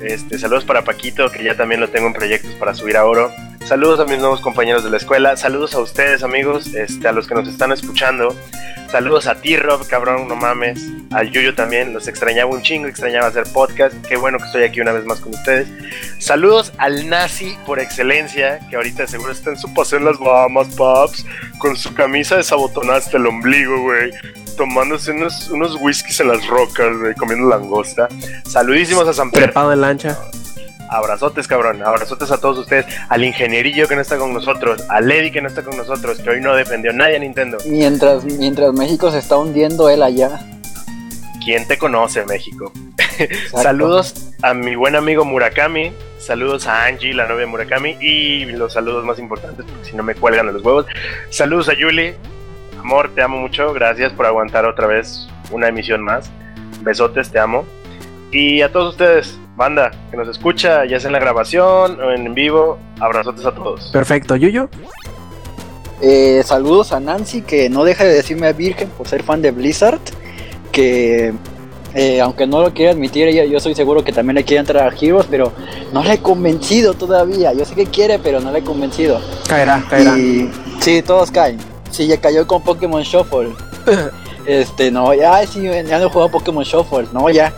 Este, saludos para Paquito, que ya también lo tengo en proyectos para subir a oro. Saludos a mis nuevos compañeros de la escuela. Saludos a ustedes, amigos, este, a los que nos están escuchando. Saludos a ti, Rob, cabrón, no mames. Al Yuyo también, los extrañaba un chingo, extrañaba hacer podcast. Qué bueno que estoy aquí una vez más con ustedes. Saludos al nazi por excelencia, que ahorita seguro está en su paseo en las Bahamas, Pops, con su camisa desabotonada hasta el ombligo, güey. Tomándose unos, unos whiskies en las rocas, güey, comiendo langosta. Saludísimos a San Pedro. Trepado en lancha. Abrazotes, cabrón. Abrazotes a todos ustedes. Al ingenierillo que no está con nosotros. A Lady que no está con nosotros. Que hoy no defendió nadie a Nintendo. Mientras, mientras México se está hundiendo él allá. ¿Quién te conoce, México? saludos a mi buen amigo Murakami. Saludos a Angie, la novia de Murakami. Y los saludos más importantes, porque si no me cuelgan de los huevos. Saludos a Yuli. Amor, te amo mucho. Gracias por aguantar otra vez una emisión más. Besotes, te amo. Y a todos ustedes, banda que nos escucha, ya sea en la grabación o en vivo, abrazotes a todos. Perfecto, Yuyo. Eh, saludos a Nancy, que no deja de decirme virgen por ser fan de Blizzard. Que eh, aunque no lo quiera admitir, ella, yo soy seguro que también le quiere entrar a Heroes, pero no la he convencido todavía. Yo sé que quiere, pero no la he convencido. Caerá, caerá. Y sí, todos caen. Sí, ya cayó con Pokémon Shuffle. este, no, ya, sí, ya no he jugado Pokémon Shuffle. No, ya.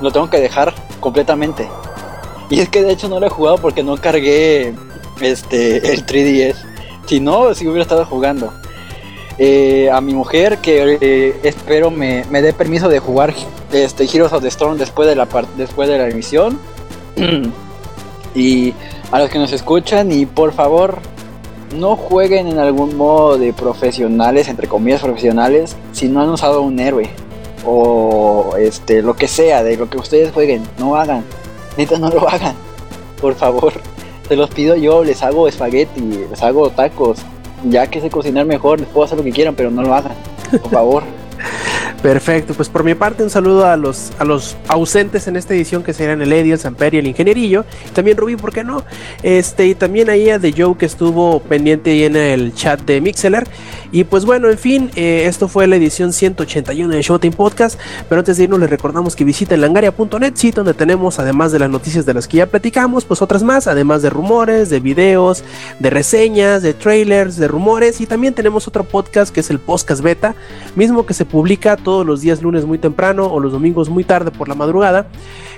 Lo tengo que dejar completamente. Y es que de hecho no lo he jugado porque no cargué este el 3DS. Si no, si hubiera estado jugando. Eh, a mi mujer que eh, espero me, me dé permiso de jugar este Heroes of the Storm después de la después de la emisión. y a los que nos escuchan y por favor no jueguen en algún modo de profesionales, entre comillas profesionales, si no han usado un héroe o este lo que sea de lo que ustedes jueguen, no hagan, neta no lo hagan, por favor, se los pido yo, les hago espagueti, les hago tacos, ya que sé cocinar mejor, les puedo hacer lo que quieran, pero no lo hagan, por favor. Perfecto, pues por mi parte un saludo a los, a los ausentes en esta edición que serían el Eddie, el Samper y el Ingenierillo. También Rubí, ¿por qué no? Este, y también ahí a The Joe que estuvo pendiente ahí en el chat de Mixeler. Y pues bueno, en fin, eh, esto fue la edición 181 de Showtime Podcast. Pero antes de irnos les recordamos que visiten langaria.net, donde tenemos además de las noticias de las que ya platicamos, pues otras más, además de rumores, de videos, de reseñas, de trailers, de rumores. Y también tenemos otro podcast que es el Podcast Beta, mismo que se publica todos los días lunes muy temprano o los domingos muy tarde por la madrugada.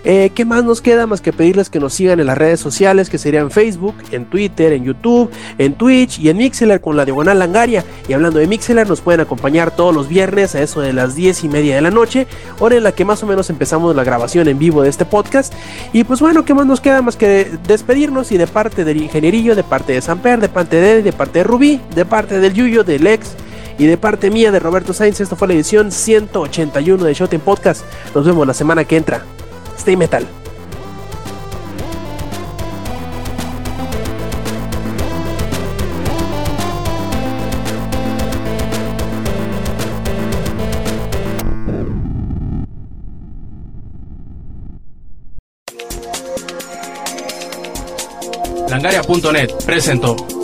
Eh, ¿Qué más nos queda más que pedirles que nos sigan en las redes sociales que serían Facebook, en Twitter, en YouTube, en Twitch y en Mixeler con la diagonal Langaria? Y de Mixeler, nos pueden acompañar todos los viernes a eso de las 10 y media de la noche, hora en la que más o menos empezamos la grabación en vivo de este podcast. Y pues bueno, ¿qué más nos queda más que despedirnos? Y de parte del ingenierillo, de parte de Samper, de parte de de parte de Rubí, de parte del Yuyo, del Lex y de parte mía de Roberto Sainz, esta fue la edición 181 de Showtime Podcast. Nos vemos la semana que entra. Stay Metal. Langaria.net presentó